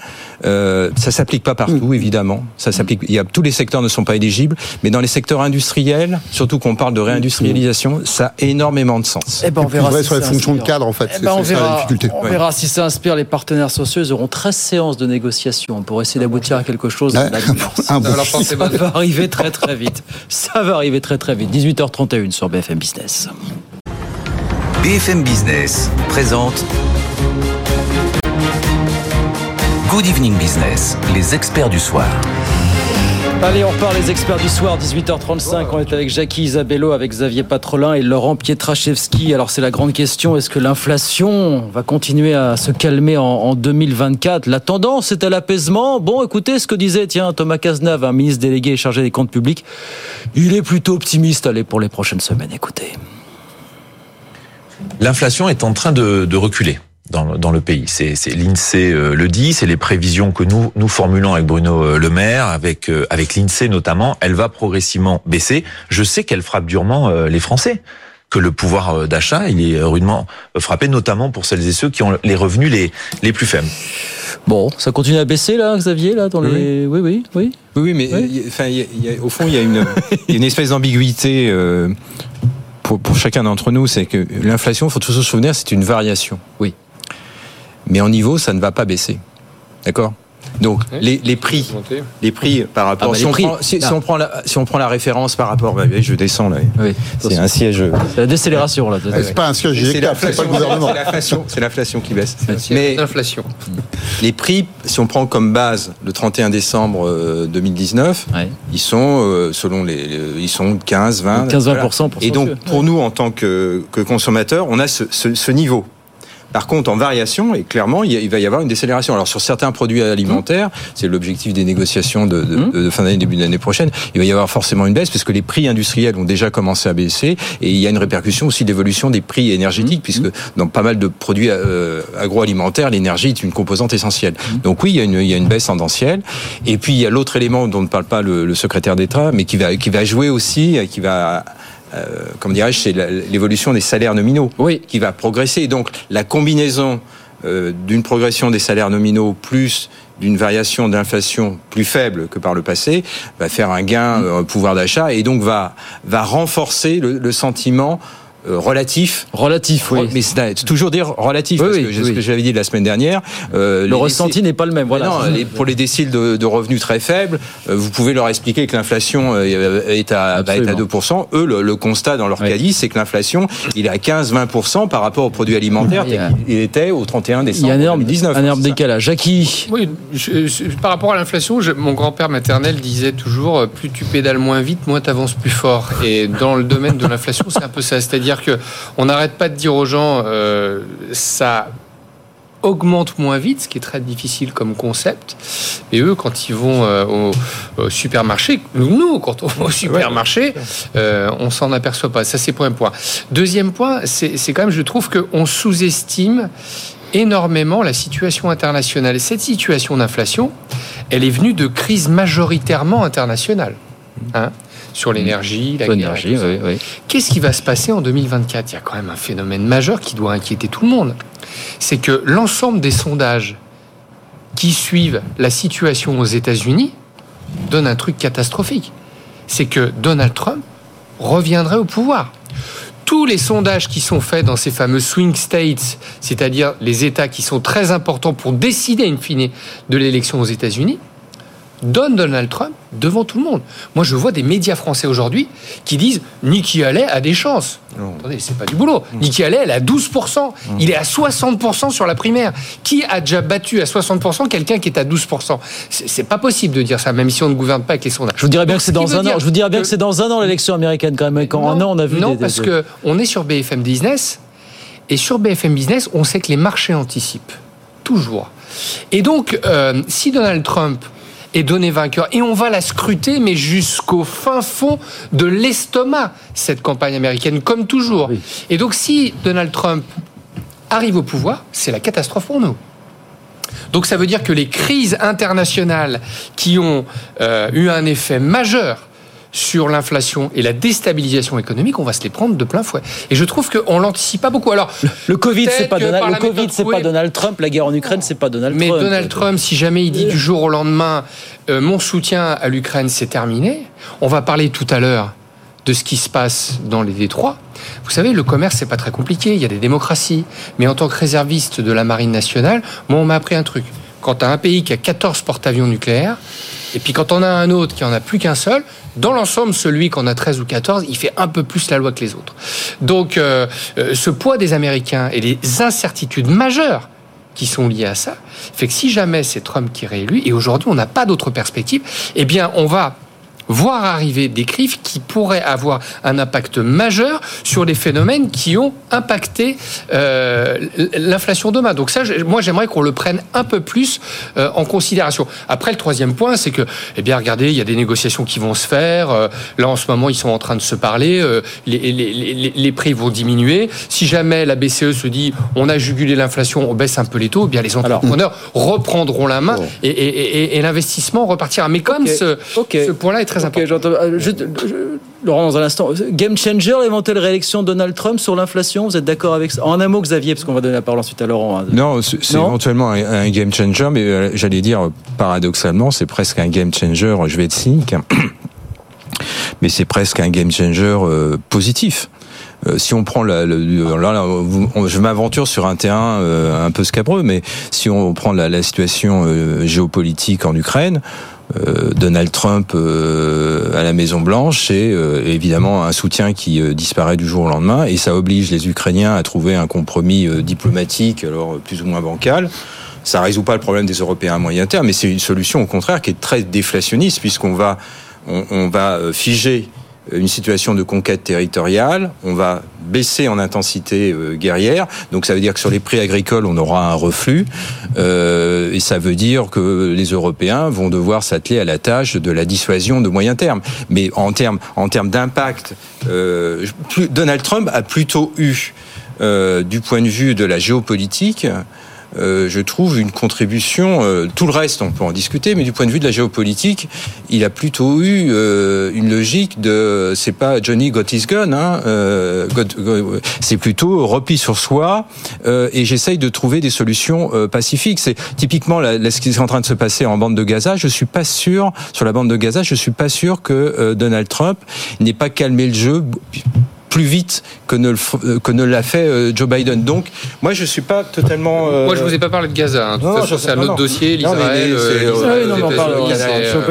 euh, ça s'applique pas partout mm. évidemment. Ça s'applique. Il y a tous les secteurs ne sont pas éligibles, mais dans les secteurs industriels, surtout qu'on parle de réindustrialisation, ça a énormément de sens. Eh ben on verra si sur les fonctions de cadre en fait. Eh ben on verra, la difficulté. On verra si ça inspire les partenaires sociaux. Ils auront 13 séances de négociation pour essayer d'aboutir à quelque chose. ça va arriver très très vite. Ça va arriver très très vite. 18h31 sur BFM Business. BFM Business présente Good Evening Business, les experts du soir. Allez, on repart les experts du soir, 18h35. On est avec Jackie Isabello, avec Xavier Patrolin et Laurent Pietraszewski. Alors, c'est la grande question. Est-ce que l'inflation va continuer à se calmer en, 2024 La tendance est à l'apaisement. Bon, écoutez ce que disait, tiens, Thomas Cazenave, un ministre délégué chargé des comptes publics. Il est plutôt optimiste, allez, pour les prochaines semaines. Écoutez l'inflation est en train de, reculer. Dans, le pays. C'est l'INSEE euh, le dit, c'est les prévisions que nous nous formulons avec Bruno euh, Le Maire, avec euh, avec l'INSEE notamment. Elle va progressivement baisser. Je sais qu'elle frappe durement les Français que le pouvoir d'achat il est rudement frappé, notamment pour celles et ceux qui ont les revenus les les plus faibles. Bon, ça continue à baisser là, Xavier, là, dans les. Oui, oui, oui. Oui, mais enfin, au fond, il y a une, une espèce d'ambiguïté pour, chacun d'entre nous, c'est que l'inflation, il faut toujours se souvenir, c'est une variation. Oui. Mais en niveau, ça ne va pas baisser. D'accord? Donc les, les, prix, les prix par rapport. Ah bah, si, on prend, si, on prend la, si on prend la référence par rapport, bah, je descends là. Oui, c'est un siège. C'est la décélération là. C'est pas un siège c'est l'inflation, pas le gouvernement. C'est l'inflation, qui baisse. Mais l'inflation. Les prix, si on prend comme base le 31 décembre 2019, euh, ils sont euh, selon les, ils sont 15, 20, 15, 20 pour Et donc pour nous en tant que, que consommateurs, on a ce, ce, ce niveau. Par contre, en variation, et clairement, il va y avoir une décélération. Alors sur certains produits alimentaires, c'est l'objectif des négociations de, de, mmh. de fin d'année, début d'année prochaine, il va y avoir forcément une baisse parce que les prix industriels ont déjà commencé à baisser et il y a une répercussion aussi d'évolution des prix énergétiques mmh. puisque dans pas mal de produits euh, agroalimentaires, l'énergie est une composante essentielle. Mmh. Donc oui, il y, a une, il y a une baisse tendancielle. Et puis il y a l'autre élément dont ne parle pas le, le secrétaire d'État, mais qui va, qui va jouer aussi, qui va euh, comme dirais-je, c'est l'évolution des salaires nominaux oui. qui va progresser. Donc la combinaison euh, d'une progression des salaires nominaux plus d'une variation d'inflation plus faible que par le passé va faire un gain mm. euh, pouvoir d'achat et donc va va renforcer le, le sentiment euh, relatif. Relatif, oui. Mais c'est toujours dire relatif, parce que ce que j'avais dit la semaine dernière. Euh, le ressenti n'est pas le même. Voilà. Non, pour les déciles de, de, revenus très faibles, euh, vous pouvez leur expliquer que l'inflation est à, va être à 2%. Eux, le, constat dans leur cas dit, c'est que l'inflation, il est à 15-20% par rapport aux produits alimentaires il était au 31 décembre 2019. Un énorme décalage. Jackie Oui, par rapport à l'inflation, mon grand-père maternel disait toujours plus tu pédales moins vite, moins tu avances plus fort. Et dans le domaine de l'inflation, c'est un peu ça. C'est-à-dire c'est-à-dire qu'on n'arrête pas de dire aux gens, euh, ça augmente moins vite, ce qui est très difficile comme concept. Et eux, quand ils vont euh, au, supermarché, nous, quand on va au supermarché, euh, on s'en aperçoit pas. Ça, c'est point point. Deuxième point, c'est quand même, je trouve qu'on sous-estime énormément la situation internationale. Cette situation d'inflation, elle est venue de crises majoritairement internationales. Hein sur l'énergie, la guerre. Qu'est-ce qui va se passer en 2024 Il y a quand même un phénomène majeur qui doit inquiéter tout le monde. C'est que l'ensemble des sondages qui suivent la situation aux États-Unis donnent un truc catastrophique. C'est que Donald Trump reviendrait au pouvoir. Tous les sondages qui sont faits dans ces fameux swing states, c'est-à-dire les États qui sont très importants pour décider in fine de l'élection aux États-Unis, donne Donald Trump devant tout le monde. Moi, je vois des médias français aujourd'hui qui disent Nikki Haley a des chances. Attendez, c'est pas du boulot. Nikki Haley, elle à 12%. Il est à 60% sur la primaire. Qui a déjà battu à 60% quelqu'un qui est à 12% C'est pas possible de dire ça, même si on ne gouverne pas avec les sondages. Je vous dirais bien Donc, que c'est dans un an. Je vous dirais bien que, que- c'est dans un an l'élection américaine quand même. Quand en un an on a vu non, des, des- parce que on est sur BFM Business et sur BFM Business, on sait que les marchés anticipent toujours. Et donc, euh, si Donald Trump est donné vainqueur, et on va la scruter, mais jusqu'au fin fond de l'estomac, cette campagne américaine, comme toujours. Et donc, si Donald Trump arrive au pouvoir, c'est la catastrophe pour nous. Donc ça veut dire que les crises internationales qui ont euh, eu un effet majeur sur l'inflation et la déstabilisation économique, on va se les prendre de plein fouet. Et je trouve qu'on l'anticipe pas beaucoup. Alors le Covid, c'est pas Donald. Le Covid, c'est pas Donald Trump. La guerre en Ukraine, c'est pas Donald mais Trump. Donald Trump, si jamais il dit du jour au lendemain, euh, mon soutien à l'Ukraine, c'est terminé, on va parler tout à l'heure de ce qui se passe dans les détroits. Vous savez, le commerce, c'est pas très compliqué, il y a des démocraties. Mais en tant que réserviste de la Marine nationale, moi, on m'a appris un truc. Quand tu as un pays qui a 14 porte-avions nucléaires, et puis quand on a un autre qui en a plus qu'un seul, dans l'ensemble, celui qui en a 13 ou 14, il fait un peu plus la loi que les autres. Donc, euh, euh, ce poids des Américains et les incertitudes majeures qui sont liées à ça, fait que si jamais c'est Trump qui est réélu, et aujourd'hui on n'a pas d'autre perspective, eh bien on va voir arriver des crises qui pourraient avoir un impact majeur sur les phénomènes qui ont impacté euh, l'inflation demain. Donc ça, moi j'aimerais qu'on le prenne un peu plus euh, en considération. Après, le troisième point, c'est que, eh bien, regardez, il y a des négociations qui vont se faire. Euh, là, en ce moment, ils sont en train de se parler. Les, les- les- les prix vont diminuer. Si jamais la BCE se dit, on a jugulé l'inflation, on baisse un peu les taux, eh bien les entrepreneurs reprendront la main et, et- et- et l'investissement repartira. Mais comme ce, ce point-là est très Ok, j'entends. Euh, je- je- Laurent, dans un instant, game changer, l'éventuelle réélection de Donald Trump sur l'inflation, vous êtes d'accord avec ça? En un mot, Xavier, parce qu'on va donner la parole ensuite à Laurent. hein. Non, c'est éventuellement un, un game changer, mais euh, j'allais dire, paradoxalement, c'est presque un game changer, je vais être cynique, hein. mais c'est presque un game changer euh, positif. Euh, si on prend la, on- je m'aventure sur un terrain euh, un peu scabreux, mais si on prend la, situation euh, géopolitique en Ukraine, euh, Donald Trump euh, à la Maison Blanche, c'est euh, évidemment un soutien qui euh, disparaît du jour au lendemain, et ça oblige les Ukrainiens à trouver un compromis euh, diplomatique, alors euh, plus ou moins bancal. Ça résout pas le problème des Européens à moyen terme, mais c'est une solution au contraire qui est très déflationniste, puisqu'on va on, va euh, figer une situation de conquête territoriale, on va baisser en intensité euh, guerrière, donc ça veut dire que sur les prix agricoles, on aura un reflux, euh, et ça veut dire que les Européens vont devoir s'atteler à la tâche de la dissuasion de moyen terme. Mais en termes en termes d'impact, euh, Donald Trump a plutôt eu, euh, du point de vue de la géopolitique, euh, je trouve une contribution. euh, tout le reste, on peut en discuter, mais du point de vue de la géopolitique, il a plutôt eu euh, une logique de. C'est pas Johnny got his gun, hein, c'est plutôt repli sur soi. et j'essaye de trouver des solutions pacifiques. C'est typiquement ce qui est en train de se passer en bande de Gaza. Je suis pas sûr sur la bande de Gaza. Je suis pas sûr que Donald Trump n'ait pas calmé le jeu plus vite que ne, le euh, que ne l'a fait euh, Joe Biden. Donc, moi, je suis pas totalement. euh, Moi, je vous ai pas parlé de Gaza. hein. De toute Non, façon, c'est un autre non. dossier, Non, mais- l'Israël. mais euh, c'est- l'Israël, oui, non, les mais on parle États-Unis, de c'est, relations euh,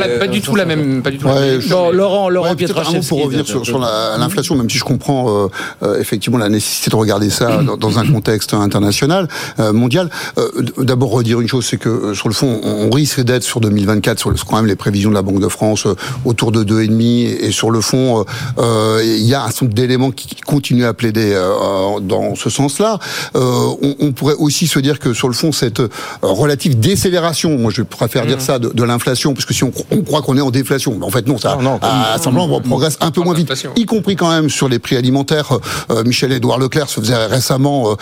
pas, pas du tout la même. Pas du tout la Ouais, même. je- Bon, Laurent, Laurent Ouais, Pietraszewski, pour revenir sur, sur la- l'inflation, même si je comprends euh, euh, effectivement la nécessité de regarder ça dans, dans un contexte international, euh, mondial. Euh, D'abord redire une chose, c'est que sur le fond, on, risque d'être sur 2024 sur le, quand même les prévisions de la Banque de France euh, autour de 2,5 et, et sur le fond, euh, euh, il y a un certain nombre d'éléments qui, qui continuent à plaider euh, dans ce sens-là. Euh, on, on pourrait aussi se dire que sur le fond, cette euh, relative décélération, moi je préfère dire ça de, de l'inflation, parce que si on, on croit qu'on est en déflation, mais en fait non, ça à semblant on progresse un peu moins vite, y compris quand même sur les prix alimentaires. Euh, Michel-Édouard Leclerc se faisait récemment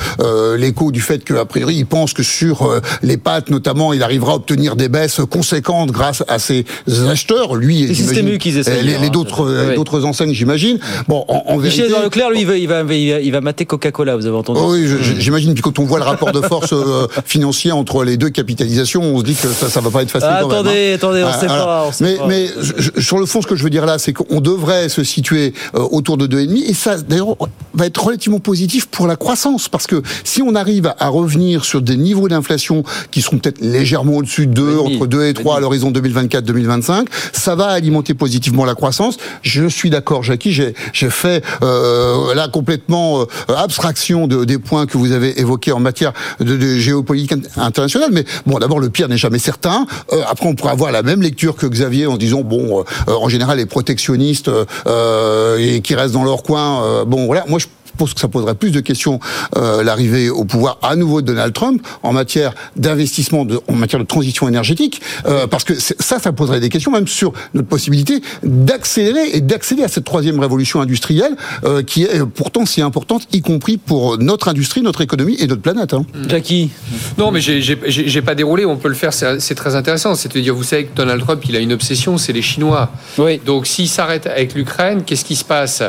l'écho du fait qu'a priori il pense que sur euh, les pâtes notamment, il arrivera à obtenir des baisses conséquentes grâce à ses acheteurs. Lui, essayent, les, les hein. d'autres d'autres enseignes, j'imagine. Bon, bon, en, en Michel vérité, Edouard Leclerc, lui, il va, il va, il va, il va mater Coca-Cola, vous avez entendu Oh oui, j'imagine. Puis quand on voit le rapport de force euh, financier entre les deux capitalisations, on se dit que ça, ça va pas être facile. Ah, quand même, attendez, hein. attendez, on sait pas, on sait pas. mais je- sur le fond, ce que je veux dire là, c'est qu'on devrait se situer euh, autour de 2,5 et ça, d'ailleurs, va être relativement positif pour la croissance parce que si on arrive à revenir sur des niveaux d'inflation qui seront peut-être légèrement au-dessus de 2, entre 2 et 3 à l'horizon 2024-2025, ça va alimenter positivement la croissance. Je suis d'accord, Jackie, j'ai fait euh, là complètement euh, abstraction de, des points que vous avez évoqués en matière de, de géopolitique internationale. Mais bon, d'abord, le pire n'est jamais certain. Euh, après, on pourrait avoir la même lecture que Xavier en disant, bon, euh, en général, les protectionnistes euh, et qui restent dans leur coin, euh, bon, voilà, moi je pense que ça poserait plus de questions euh, l'arrivée au pouvoir à nouveau de Donald Trump en matière d'investissement, de, en matière de transition énergétique, euh, parce que ça, ça poserait des questions même sur notre possibilité d'accélérer et d'accéder à cette troisième révolution industrielle euh, qui est pourtant si importante, y compris pour notre industrie, notre économie et notre planète. Hein. Jackie Non, mais j'ai- j'ai j'ai- pas déroulé. On peut le faire. C'est c'est très intéressant. C'est-à-dire, vous savez que Donald Trump, il a une obsession, c'est les Chinois. Donc, s'il s'arrête avec l'Ukraine, qu'est-ce qui se passe?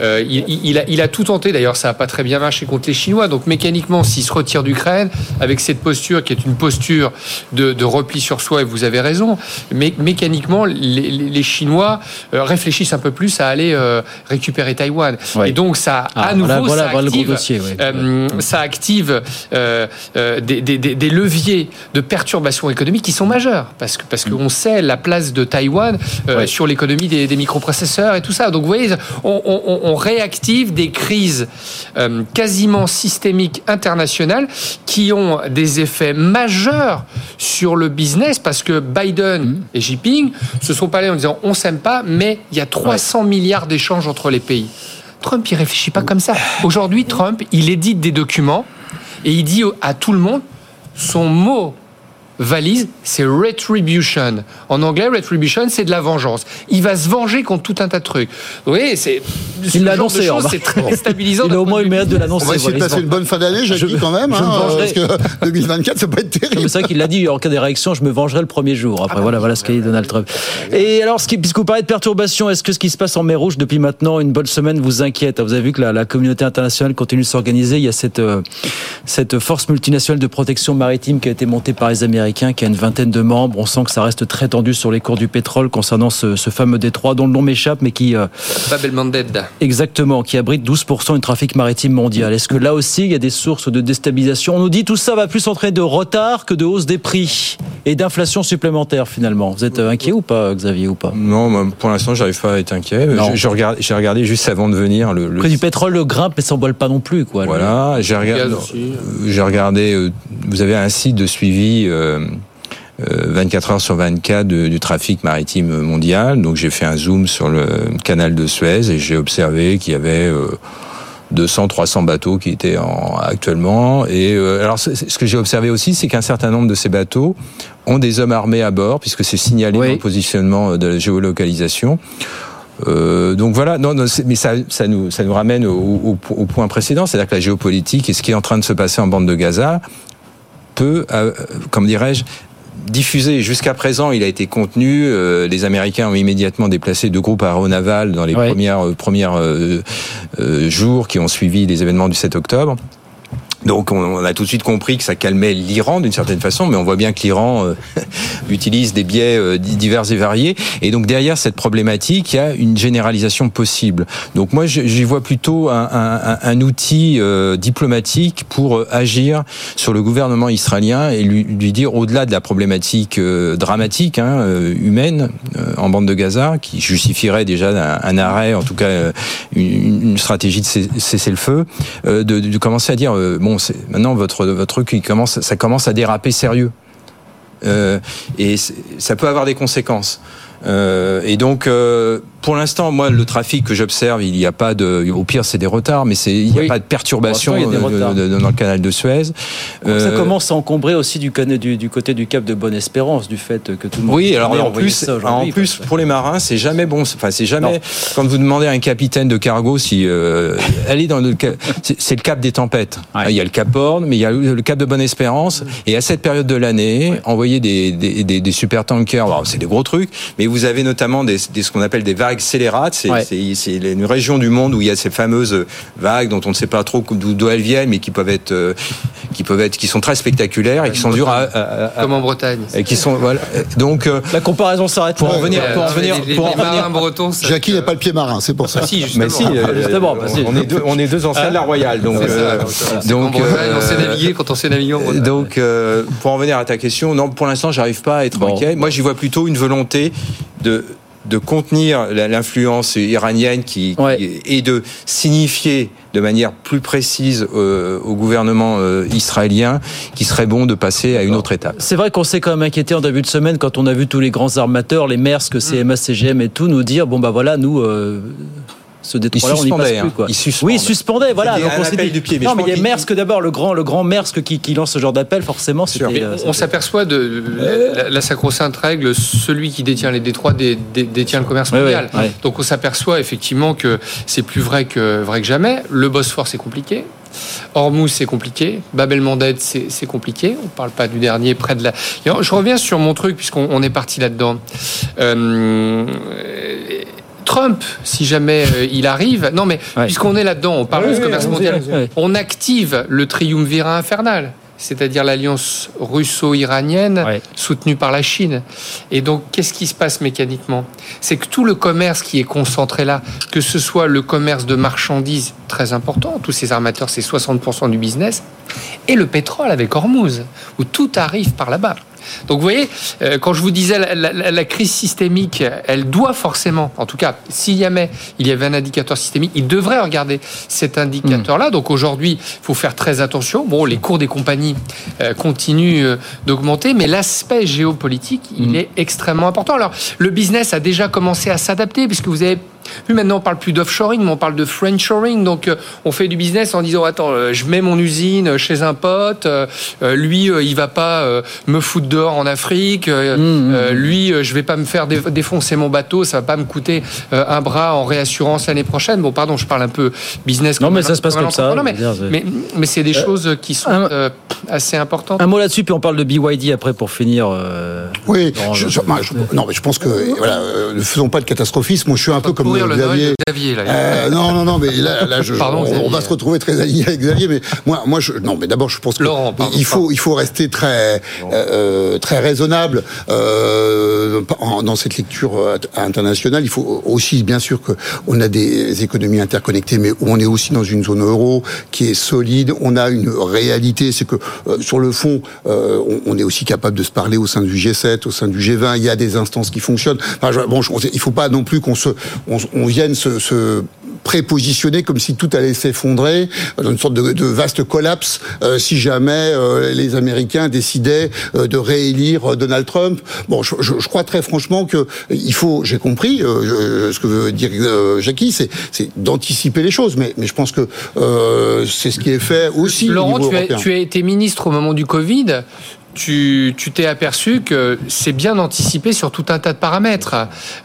Euh, il, il- il a, il a tout tenté. D'ailleurs, ça n'a pas très bien marché contre les Chinois. Donc, mécaniquement, s'il se retire d'Ukraine, avec cette posture qui est une posture de, de repli sur soi, et vous avez raison, mais mécaniquement, les, Chinois euh, réfléchissent un peu plus à aller euh, récupérer Taïwan. Et donc, ça, Ah, à nouveau, voilà, voilà, ça voilà le gros active, dossier, ouais. euh, ça active euh, des, des- des- des leviers de perturbation économique qui sont majeurs parce que parce qu'on sait la place de Taïwan sur l'économie des, des microprocesseurs et tout ça. Donc vous voyez, on, on- on réactive des crises euh, quasiment systémiques internationales qui ont des effets majeurs sur le business parce que Biden et Xi Jinping se sont parlé en disant on s'aime pas, mais il y a 300 milliards d'échanges entre les pays. Trump, il réfléchit pas comme ça. Aujourd'hui, Trump, il édite des documents et il dit à tout le monde, son mot valise, c'est retribution. En anglais, retribution, c'est de la vengeance. Il va se venger contre tout un tas de trucs. Vous voyez, c'est ce Il l'a de annoncé. c'est très déstabilisant. Il a au moins eu le mérite de l'annoncer. On va essayer de passer une bonne fin d'année, Jackie, Je- quand même, je me hein, vengerai. parce que 2024, ça peut être terrible. C'est ça qu'il l'a dit, en cas des réactions, je me vengerai le premier jour. Après, voilà, voilà ce qu'a dit Donald Trump. Et alors, ce qui, puisque vous parlez de perturbation, est-ce que ce qui se passe en mer Rouge depuis maintenant une bonne semaine vous inquiète? Vous avez vu que la, la communauté internationale continue de s'organiser. Il y a cette, euh, cette force multinationale de protection maritime qui a été montée par les Américains, qui a une vingtaine de membres. On sent que ça reste très tendu sur les cours du pétrole concernant ce, ce fameux détroit dont le nom m'échappe, mais qui... euh. Exactement, qui abrite 12% du trafic maritime mondial. Est-ce que là aussi, il y a des sources de déstabilisation? On nous dit tout ça va plus entraîner de retard que de hausse des prix et d'inflation supplémentaire finalement. Vous êtes euh, inquiet ou pas, Xavier, ou pas Non, pour l'instant, j'arrive pas à être inquiet. Regarde- J'ai regardé juste avant de venir le, le prix du pétrole le grimpe mais s'emballe pas non plus. Quoi. Voilà, j'ai regardé, aussi. j'ai regardé. euh, Vous avez un site de suivi. euh, euh, 24 heures sur 24 de- du trafic maritime mondial. Donc j'ai fait un zoom sur le canal de Suez et j'ai observé qu'il y avait euh, 200, 300 bateaux qui étaient en, actuellement. Et euh, alors ce ce que j'ai observé aussi, c'est qu'un certain nombre de ces bateaux ont des hommes armés à bord, puisque c'est signalé dans le positionnement de la géolocalisation. Euh, donc voilà, non, non, mais ça, ça nous, ça nous ramène au, au- au point précédent, c'est-à-dire que la géopolitique et ce qui est en train de se passer en bande de Gaza peut, euh, comme dirais-je, diffuser. Jusqu'à présent, il a été contenu. euh, les Américains ont immédiatement déplacé deux groupes aéronavals dans les Ouais. premières, euh, premières euh, euh, jours qui ont suivi les événements du 7 octobre. Donc on, a tout de suite compris que ça calmait l'Iran d'une certaine façon, mais on voit bien que l'Iran euh, utilise des biais euh, di- divers et variés. Et donc derrière cette problématique, il y a une généralisation possible. Donc moi, j'y vois plutôt un, un- un- outil euh, diplomatique pour euh, agir sur le gouvernement israélien et lui, lui dire au-delà de la problématique euh, dramatique hein, euh, humaine en bande de Gaza, qui justifierait déjà un, arrêt, en tout cas une, une stratégie de cess- cessez-le-feu, euh, de, de commencer à dire euh, maintenant votre votre truc, il commence, ça commence à déraper sérieux. Euh, et ça peut avoir des conséquences. Euh, et donc, euh, pour l'instant, moi, le trafic que j'observe, il n'y a pas de. Au pire, c'est des retards, mais c'est il n'y a Oui. pas de perturbation euh, dans le canal de Suez. Ça Euh, commence à encombrer aussi du, côté- du, du côté du Cap de Bonne-Espérance, du fait que tout le monde. Oui, alors en plus, ça en plus pour les marins, c'est jamais bon. Enfin, c'est jamais quand vous demandez à un capitaine de cargo si euh, aller dans le c'est le cap des tempêtes. Il y a le cap Horn, mais il y a le cap de Bonne-Espérance. Et à cette période de l'année, envoyer des, des, des, des super tankers, c'est des gros trucs, mais vous avez notamment des, des- ce qu'on appelle des accélérate. C'est Ouais. une région du monde où il y a ces fameuses vagues dont on ne sait pas trop d'où elles viennent, mais qui peuvent être, euh, qui peuvent être, qui sont très spectaculaires et qui sont dures à, à- à- Comme en Bretagne. et qui sont voilà. Donc euh, La comparaison s'arrête pour en là. venir, pour en Euh, venir, les, pour en les bretons, ça- Jackie n'a pas le pied marin, c'est pour ça. Ah, si, justement. mais si, euh, Justement, bah, si. on est deux, on est deux anciens de la Royale, donc euh, donc on sait euh, naviguer quand on sait naviguer en Bretagne. donc, euh, pour en venir à ta question, non, pour l'instant, j'arrive pas à être Bon. inquiet. Moi, j'y vois plutôt une volonté de de contenir l'influence iranienne qui, Ouais. qui- et de signifier de manière plus précise euh, au gouvernement euh, israélien qu'il serait bon de passer à une autre étape. C'est vrai qu'on s'est quand même inquiété en début de semaine quand on a vu tous les grands armateurs, les Maersk, CMA, CGM et tout, nous dire bon bah voilà, nous. euh, ce détroit-là, on n'y passe plus. hein. Quoi. Ils suspendaient. Oui, ils suspendaient, voilà. C'était Donc un on s'est appel dit, du pied, mais non, je mais il y a Maersk d'abord, le grand, le grand Maersk qui, qui lance ce genre d'appel, forcément. Euh, on- s'aperçoit de la, la sacro-sainte règle, celui qui détient les détroits dé- dé- détient le commerce mondial. ouais, ouais. Donc on s'aperçoit effectivement que c'est plus vrai que vrai que jamais. Le Bosphore c'est compliqué. Hormuz c'est compliqué. Bab el Mandeb c'est compliqué. On parle pas du dernier près de la. Je reviens sur mon truc puisqu'on on est parti là-dedans. Euh, Trump, si jamais euh, il arrive, non mais Ouais. puisqu'on est là-dedans, on parle Ouais, de ce ouais, commerce mondial, on active le triumvirat infernal, c'est-à-dire l'alliance russo-iranienne Ouais. soutenue par la Chine. Et donc, qu'est-ce qui se passe mécaniquement? C'est que tout le commerce qui est concentré là, que ce soit le commerce de marchandises très important, tous ces armateurs, c'est 60% du business, et le pétrole avec Hormuz, où tout arrive par là-bas. Donc vous voyez, euh, quand je vous disais la, la- la crise systémique, elle doit forcément, en tout cas, s'il y avait, il y avait un indicateur systémique, il devrait regarder cet indicateur-là. Donc aujourd'hui, il faut faire très attention. Bon, les cours des compagnies euh, continuent euh, d'augmenter, mais l'aspect géopolitique, il est extrêmement important. Alors, le business a déjà commencé à s'adapter, puisque vous avez maintenant, on parle plus d'offshoring, mais on parle de friendshoring. Donc, euh, on fait du business en disant, attends, euh, je mets mon usine chez un pote, euh, euh, lui, euh, il va pas euh, me foutre dehors en Afrique, euh, euh, lui, euh, je vais pas me faire dé- défoncer mon bateau, ça va pas me coûter euh, un bras en réassurance l'année prochaine. Bon, pardon, je parle un peu business. Non, mais ça se passe comme ça, c'est- Mais, mais, mais c'est des Euh, choses qui sont un- euh, assez importantes. Un mot là-dessus, puis on parle de BYD après pour finir. euh, Oui, je, je- moi, je- non, mais je pense que voilà, euh, ne faisons pas de catastrophisme. Moi, je suis un peu comme Le Noël Xavier. de Xavier, là. Euh, non, non, non, mais là, là je, Pardon, on, va se retrouver très aligné avec Xavier. Mais moi, moi, je, non, mais d'abord, je pense que Laurent, pardon, il faut, il faut rester très, euh, très raisonnable euh, dans cette lecture euh, internationale. Il faut aussi, bien sûr, que on a des économies interconnectées, mais on est aussi dans une zone euro qui est solide. On a une réalité, c'est que euh, sur le fond, euh, on, on est aussi capable de se parler au sein du G7, au sein du G20. Il y a des instances qui fonctionnent. Enfin, je- bon, je- il faut pas non plus qu'on se, on, on vienne se, se prépositionner comme si tout allait s'effondrer dans une sorte de, de vaste collapse euh, si jamais euh, les Américains décidaient euh, de réélire Donald Trump. Bon, je, je- je crois très franchement que il faut, j'ai compris ce que veut dire Jackie, c'est c'est d'anticiper les choses, mais, mais je pense que c'est ce qui est fait aussi Laurent, au niveau tu as, tu as été ministre au moment du Covid. Tu tu t'es aperçu que c'est bien anticipé sur tout un tas de paramètres,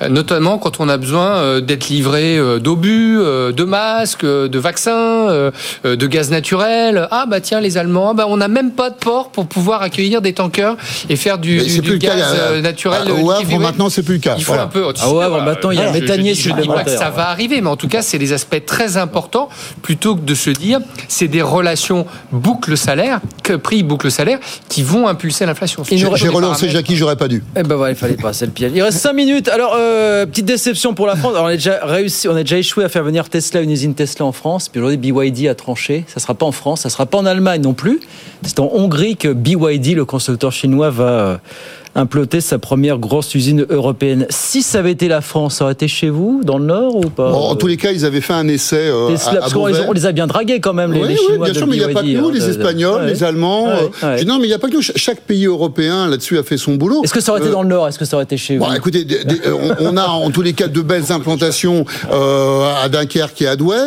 Euh, notamment quand on a besoin euh, d'être livré euh, d'obus, de masques, de vaccins, de gaz naturel. Ah bah tiens les Allemands, ah bah on n'a même pas de port pour pouvoir accueillir des tankers et faire du, cas, gaz naturel. à- au. Havre, maintenant, c'est plus le cas. Il faut Voilà. un peu. Ah ouais, bon, maintenant, il y a un méthanier je, je dis pas que ça va arriver, mais en tout cas, c'est des aspects très importants plutôt que de se dire c'est des relations boucle-salaire, que prix boucle-salaire, qui vont impulser l'inflation. J'ai relancé Jackie, j'aurais pas dû. Eh ben voilà, il fallait passer le pied. Il reste 5 minutes. Alors, euh, petite déception pour la France. Alors, on a déjà réussi, on a déjà échoué à faire venir Tesla, une usine Tesla en France. Puis aujourd'hui, BYD a tranché. Ça sera pas en France, ça sera pas en Allemagne non plus. C'est en Hongrie que BYD, le constructeur chinois, va euh, implanter sa première grosse usine européenne. Si ça avait été la France, ça aurait été chez vous, dans le Nord ou pas Bon, en tous les cas, ils avaient fait un essai euh, Tesla, à, parce qu'on les, Beauvais. on les a bien dragués quand même, les, oui, les oui, bien sûr, mais il n'y a pas que nous, hein, les Espagnols, Ouais. les Allemands. Ouais, euh, ouais. Non, mais il n'y a pas que nous. Ch- Chaque pays européen là-dessus a fait son boulot. Est-ce que ça aurait été Euh, dans le Nord Est-ce que ça aurait été chez vous Bon, écoutez, des- des- euh, on, on a en tous les cas de belles implantations à Dunkerque et à Douai.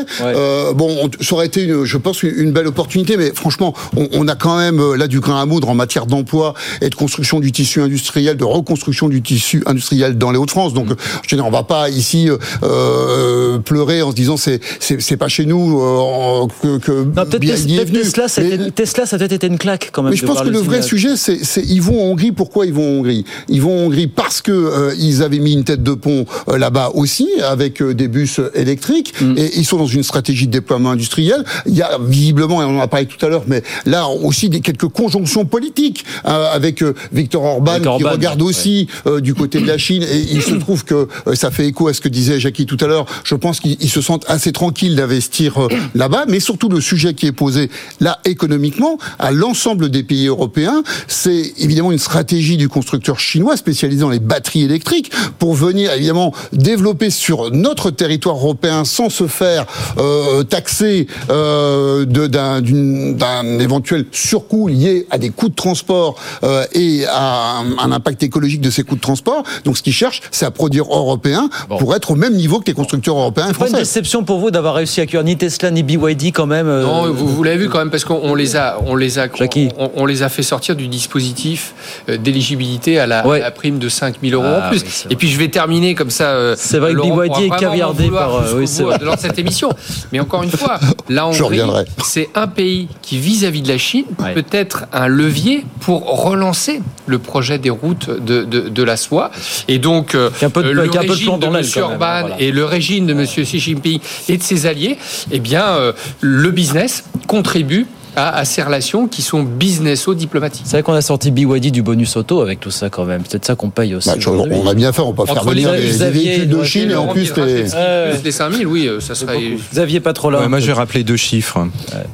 Bon, on- ça aurait été, une, je pense, une, belle opportunité, mais franchement, on, on a quand même là du grain à moudre en matière d'emploi et de construction du tissu industriel industriel, de reconstruction du tissu industriel dans les Hauts-de-France. Donc, je veux dire, on va pas ici euh, pleurer en se disant c'est c'est pas chez nous euh, que, que non, Tesla, ça a été- Tesla, ça a peut-être été une claque quand même. mais je pense que le vrai sujet, c'est ils vont en Hongrie. Pourquoi ils vont en Hongrie? Ils vont en Hongrie parce que euh, ils avaient mis une tête de pont euh, là-bas aussi avec euh, des bus euh, électriques Mm. et ils sont dans une stratégie de déploiement industriel. Il y a visiblement, et on en a parlé tout à l'heure, mais là aussi des quelques conjonctions politiques euh, avec euh, Viktor Orban Avec qui Orban, regarde aussi euh, du côté de la Chine et il se trouve que euh, ça fait écho à ce que disait Jackie tout à l'heure. Je pense qu'ils ils se sentent assez tranquilles d'investir euh, là-bas, mais surtout le sujet qui est posé là économiquement à l'ensemble des pays européens, c'est évidemment une stratégie du constructeur chinois spécialisé dans les batteries électriques pour venir évidemment développer sur notre territoire européen sans se faire euh, taxer euh, d'un éventuel surcoût lié à des coûts de transport euh, et à un, impact écologique de ces coûts de transport. Donc ce qu'ils cherchent, c'est à produire européen pour être au même niveau que les constructeurs européens et C'est pas une français. déception pour vous d'avoir réussi à accueillir ni Tesla ni BYD quand même euh, Non, vous, vous l'avez vu quand même parce qu'on on les a, on les a, on, on les a fait sortir du dispositif euh, d'éligibilité à la, à la prime de 5000 euros Ah en plus. oui, c'est Et puis je vais terminer comme ça. euh, C'est vrai que BYD est caviardé par, oui, c'est de dans cette émission. Mais encore une fois, la Je Hongrie, c'est un pays qui vis-à-vis de la Chine peut être un levier pour relancer le projet des routes de, de, de la soie. Et donc euh, un peu de- le un peu de régime plomb de M. Orban voilà. et le régime de M. Xi Jinping et de ses alliés, eh bien, euh, le business contribue à, à ces relations qui sont business-diplomatiques. C'est vrai qu'on a sorti BYD du bonus auto avec tout ça quand même. C'est peut-être ça qu'on paye aussi. Bah, on a bien fait, on peut faire Entre venir les- Xavier, véhicules de Chine et en plus les... les 5000, oui, euh, ça serait. Xavier pas trop là. Ouais, moi, je vais rappeler deux chiffres.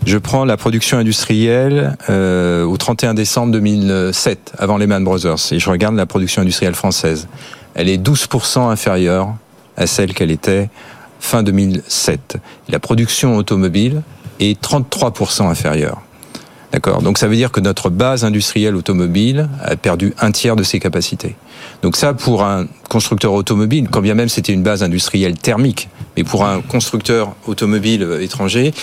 Je prends la production industrielle euh, au 31 décembre 2007, avant Lehman Brothers, et je regarde la production industrielle française. Elle est 12% inférieure à celle qu'elle était fin 2007. La production automobile est 33% inférieure. D'accord? Donc ça veut dire que notre base industrielle automobile a perdu un tiers de ses capacités. Donc ça, pour un constructeur automobile, quand bien même c'était une base industrielle thermique, mais pour un constructeur automobile euh, étranger,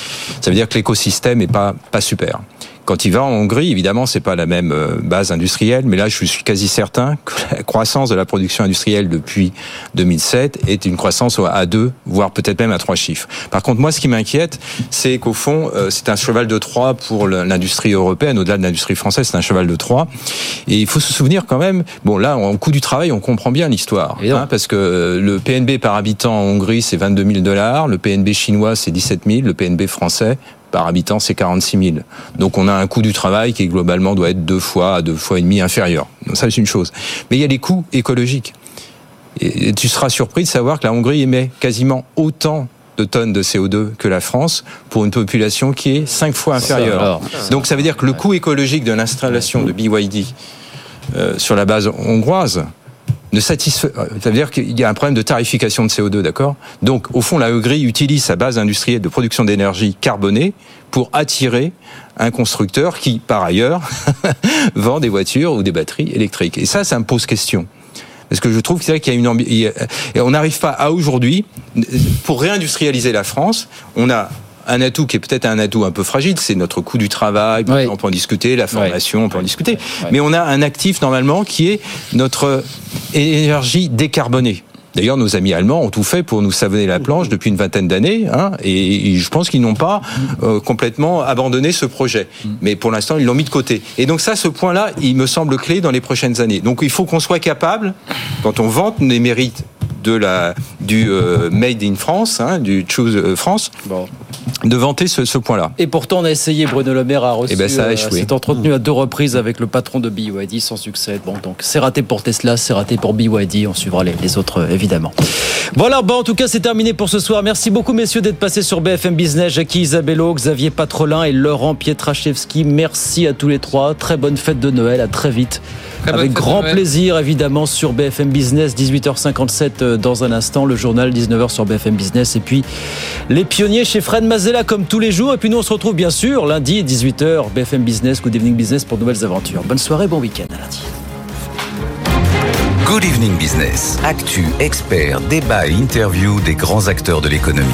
ça veut dire que l'écosystème est pas pas super. Quand il va en Hongrie, évidemment, c'est pas la même euh, base industrielle, mais là, je suis quasi certain que la croissance de la production industrielle depuis 2007 est une croissance à deux, voire peut-être même à trois chiffres. Par contre, moi, ce qui m'inquiète, c'est qu'au fond, euh, c'est un cheval de Troie pour l'industrie européenne, au-delà de l'industrie française, c'est un cheval de Troie. Et il faut se souvenir quand même, bon, là, en coût du travail, on comprend bien l'histoire, hein, parce que euh, le PNB par habitant en Hongrie, c'est 22 000 dollars, le PNB chinois, c'est 17 000, le PNB français, par habitant, c'est 46 000. Donc on a un coût du travail qui globalement doit être deux fois à deux fois et demi inférieur. Donc ça c'est une chose. Mais il y a les coûts écologiques. Et tu seras surpris de savoir que la Hongrie émet quasiment autant de tonnes de CO2 que la France pour une population qui est cinq fois inférieure. Donc ça veut dire que le coût écologique de l'installation de BYD euh, sur la base hongroise satisfait. Ça veut dire qu'il y a un problème de tarification de CO2, d'accord? Donc, au fond, la Hongrie utilise sa base industrielle de production d'énergie carbonée pour attirer un constructeur qui, par ailleurs, vend des voitures ou des batteries électriques. Et ça, ça me pose question. Parce que je trouve qu'il y a une ambi- et on n'arrive pas à aujourd'hui, pour réindustrialiser la France, on a un atout qui est peut-être un atout un peu fragile, c'est notre coût du travail, on peut en discuter, la formation, on peut en discuter. Mais on a un actif normalement qui est notre énergie décarbonée. D'ailleurs, nos amis allemands ont tout fait pour nous savonner la planche depuis une vingtaine d'années, hein, et, et je pense qu'ils n'ont pas euh, complètement abandonné ce projet. Mais pour l'instant, ils l'ont mis de côté. Et donc ça, ce point-là, il me semble clé dans les prochaines années. Donc il faut qu'on soit capable, quand on vante les mérites de la du euh, Made in France, hein, du Choose euh, France, de vanter ce, ce point-là. Et pourtant, on a essayé, Bruno Le Maire a reçu, Eh ben, ça a euh, échoué. s'est entretenu à deux reprises avec le patron de BYD sans succès. Bon, donc c'est raté pour Tesla, c'est raté pour BYD. On suivra les, les autres, évidemment. Voilà, bon, en tout cas, c'est terminé pour ce soir. Merci beaucoup, messieurs, d'être passés sur BFM Business. Jackie Isabello, Xavier Patrolin et Laurent Pietraszewski. Merci à tous les trois. Très bonne fête de Noël. À très vite. Avec grand plaisir, évidemment, sur BFM Business, 18h57 euh, dans un instant. Le journal, 19h sur BFM Business. Et puis, les pionniers chez Fred Mazella, comme tous les jours. Et puis, nous, on se retrouve, bien sûr, lundi, 18h, BFM Business, Good Evening Business pour de nouvelles aventures. Bonne soirée, bon week-end. À lundi. Good Evening Business. Actu, experts, débat et interview des grands acteurs de l'économie.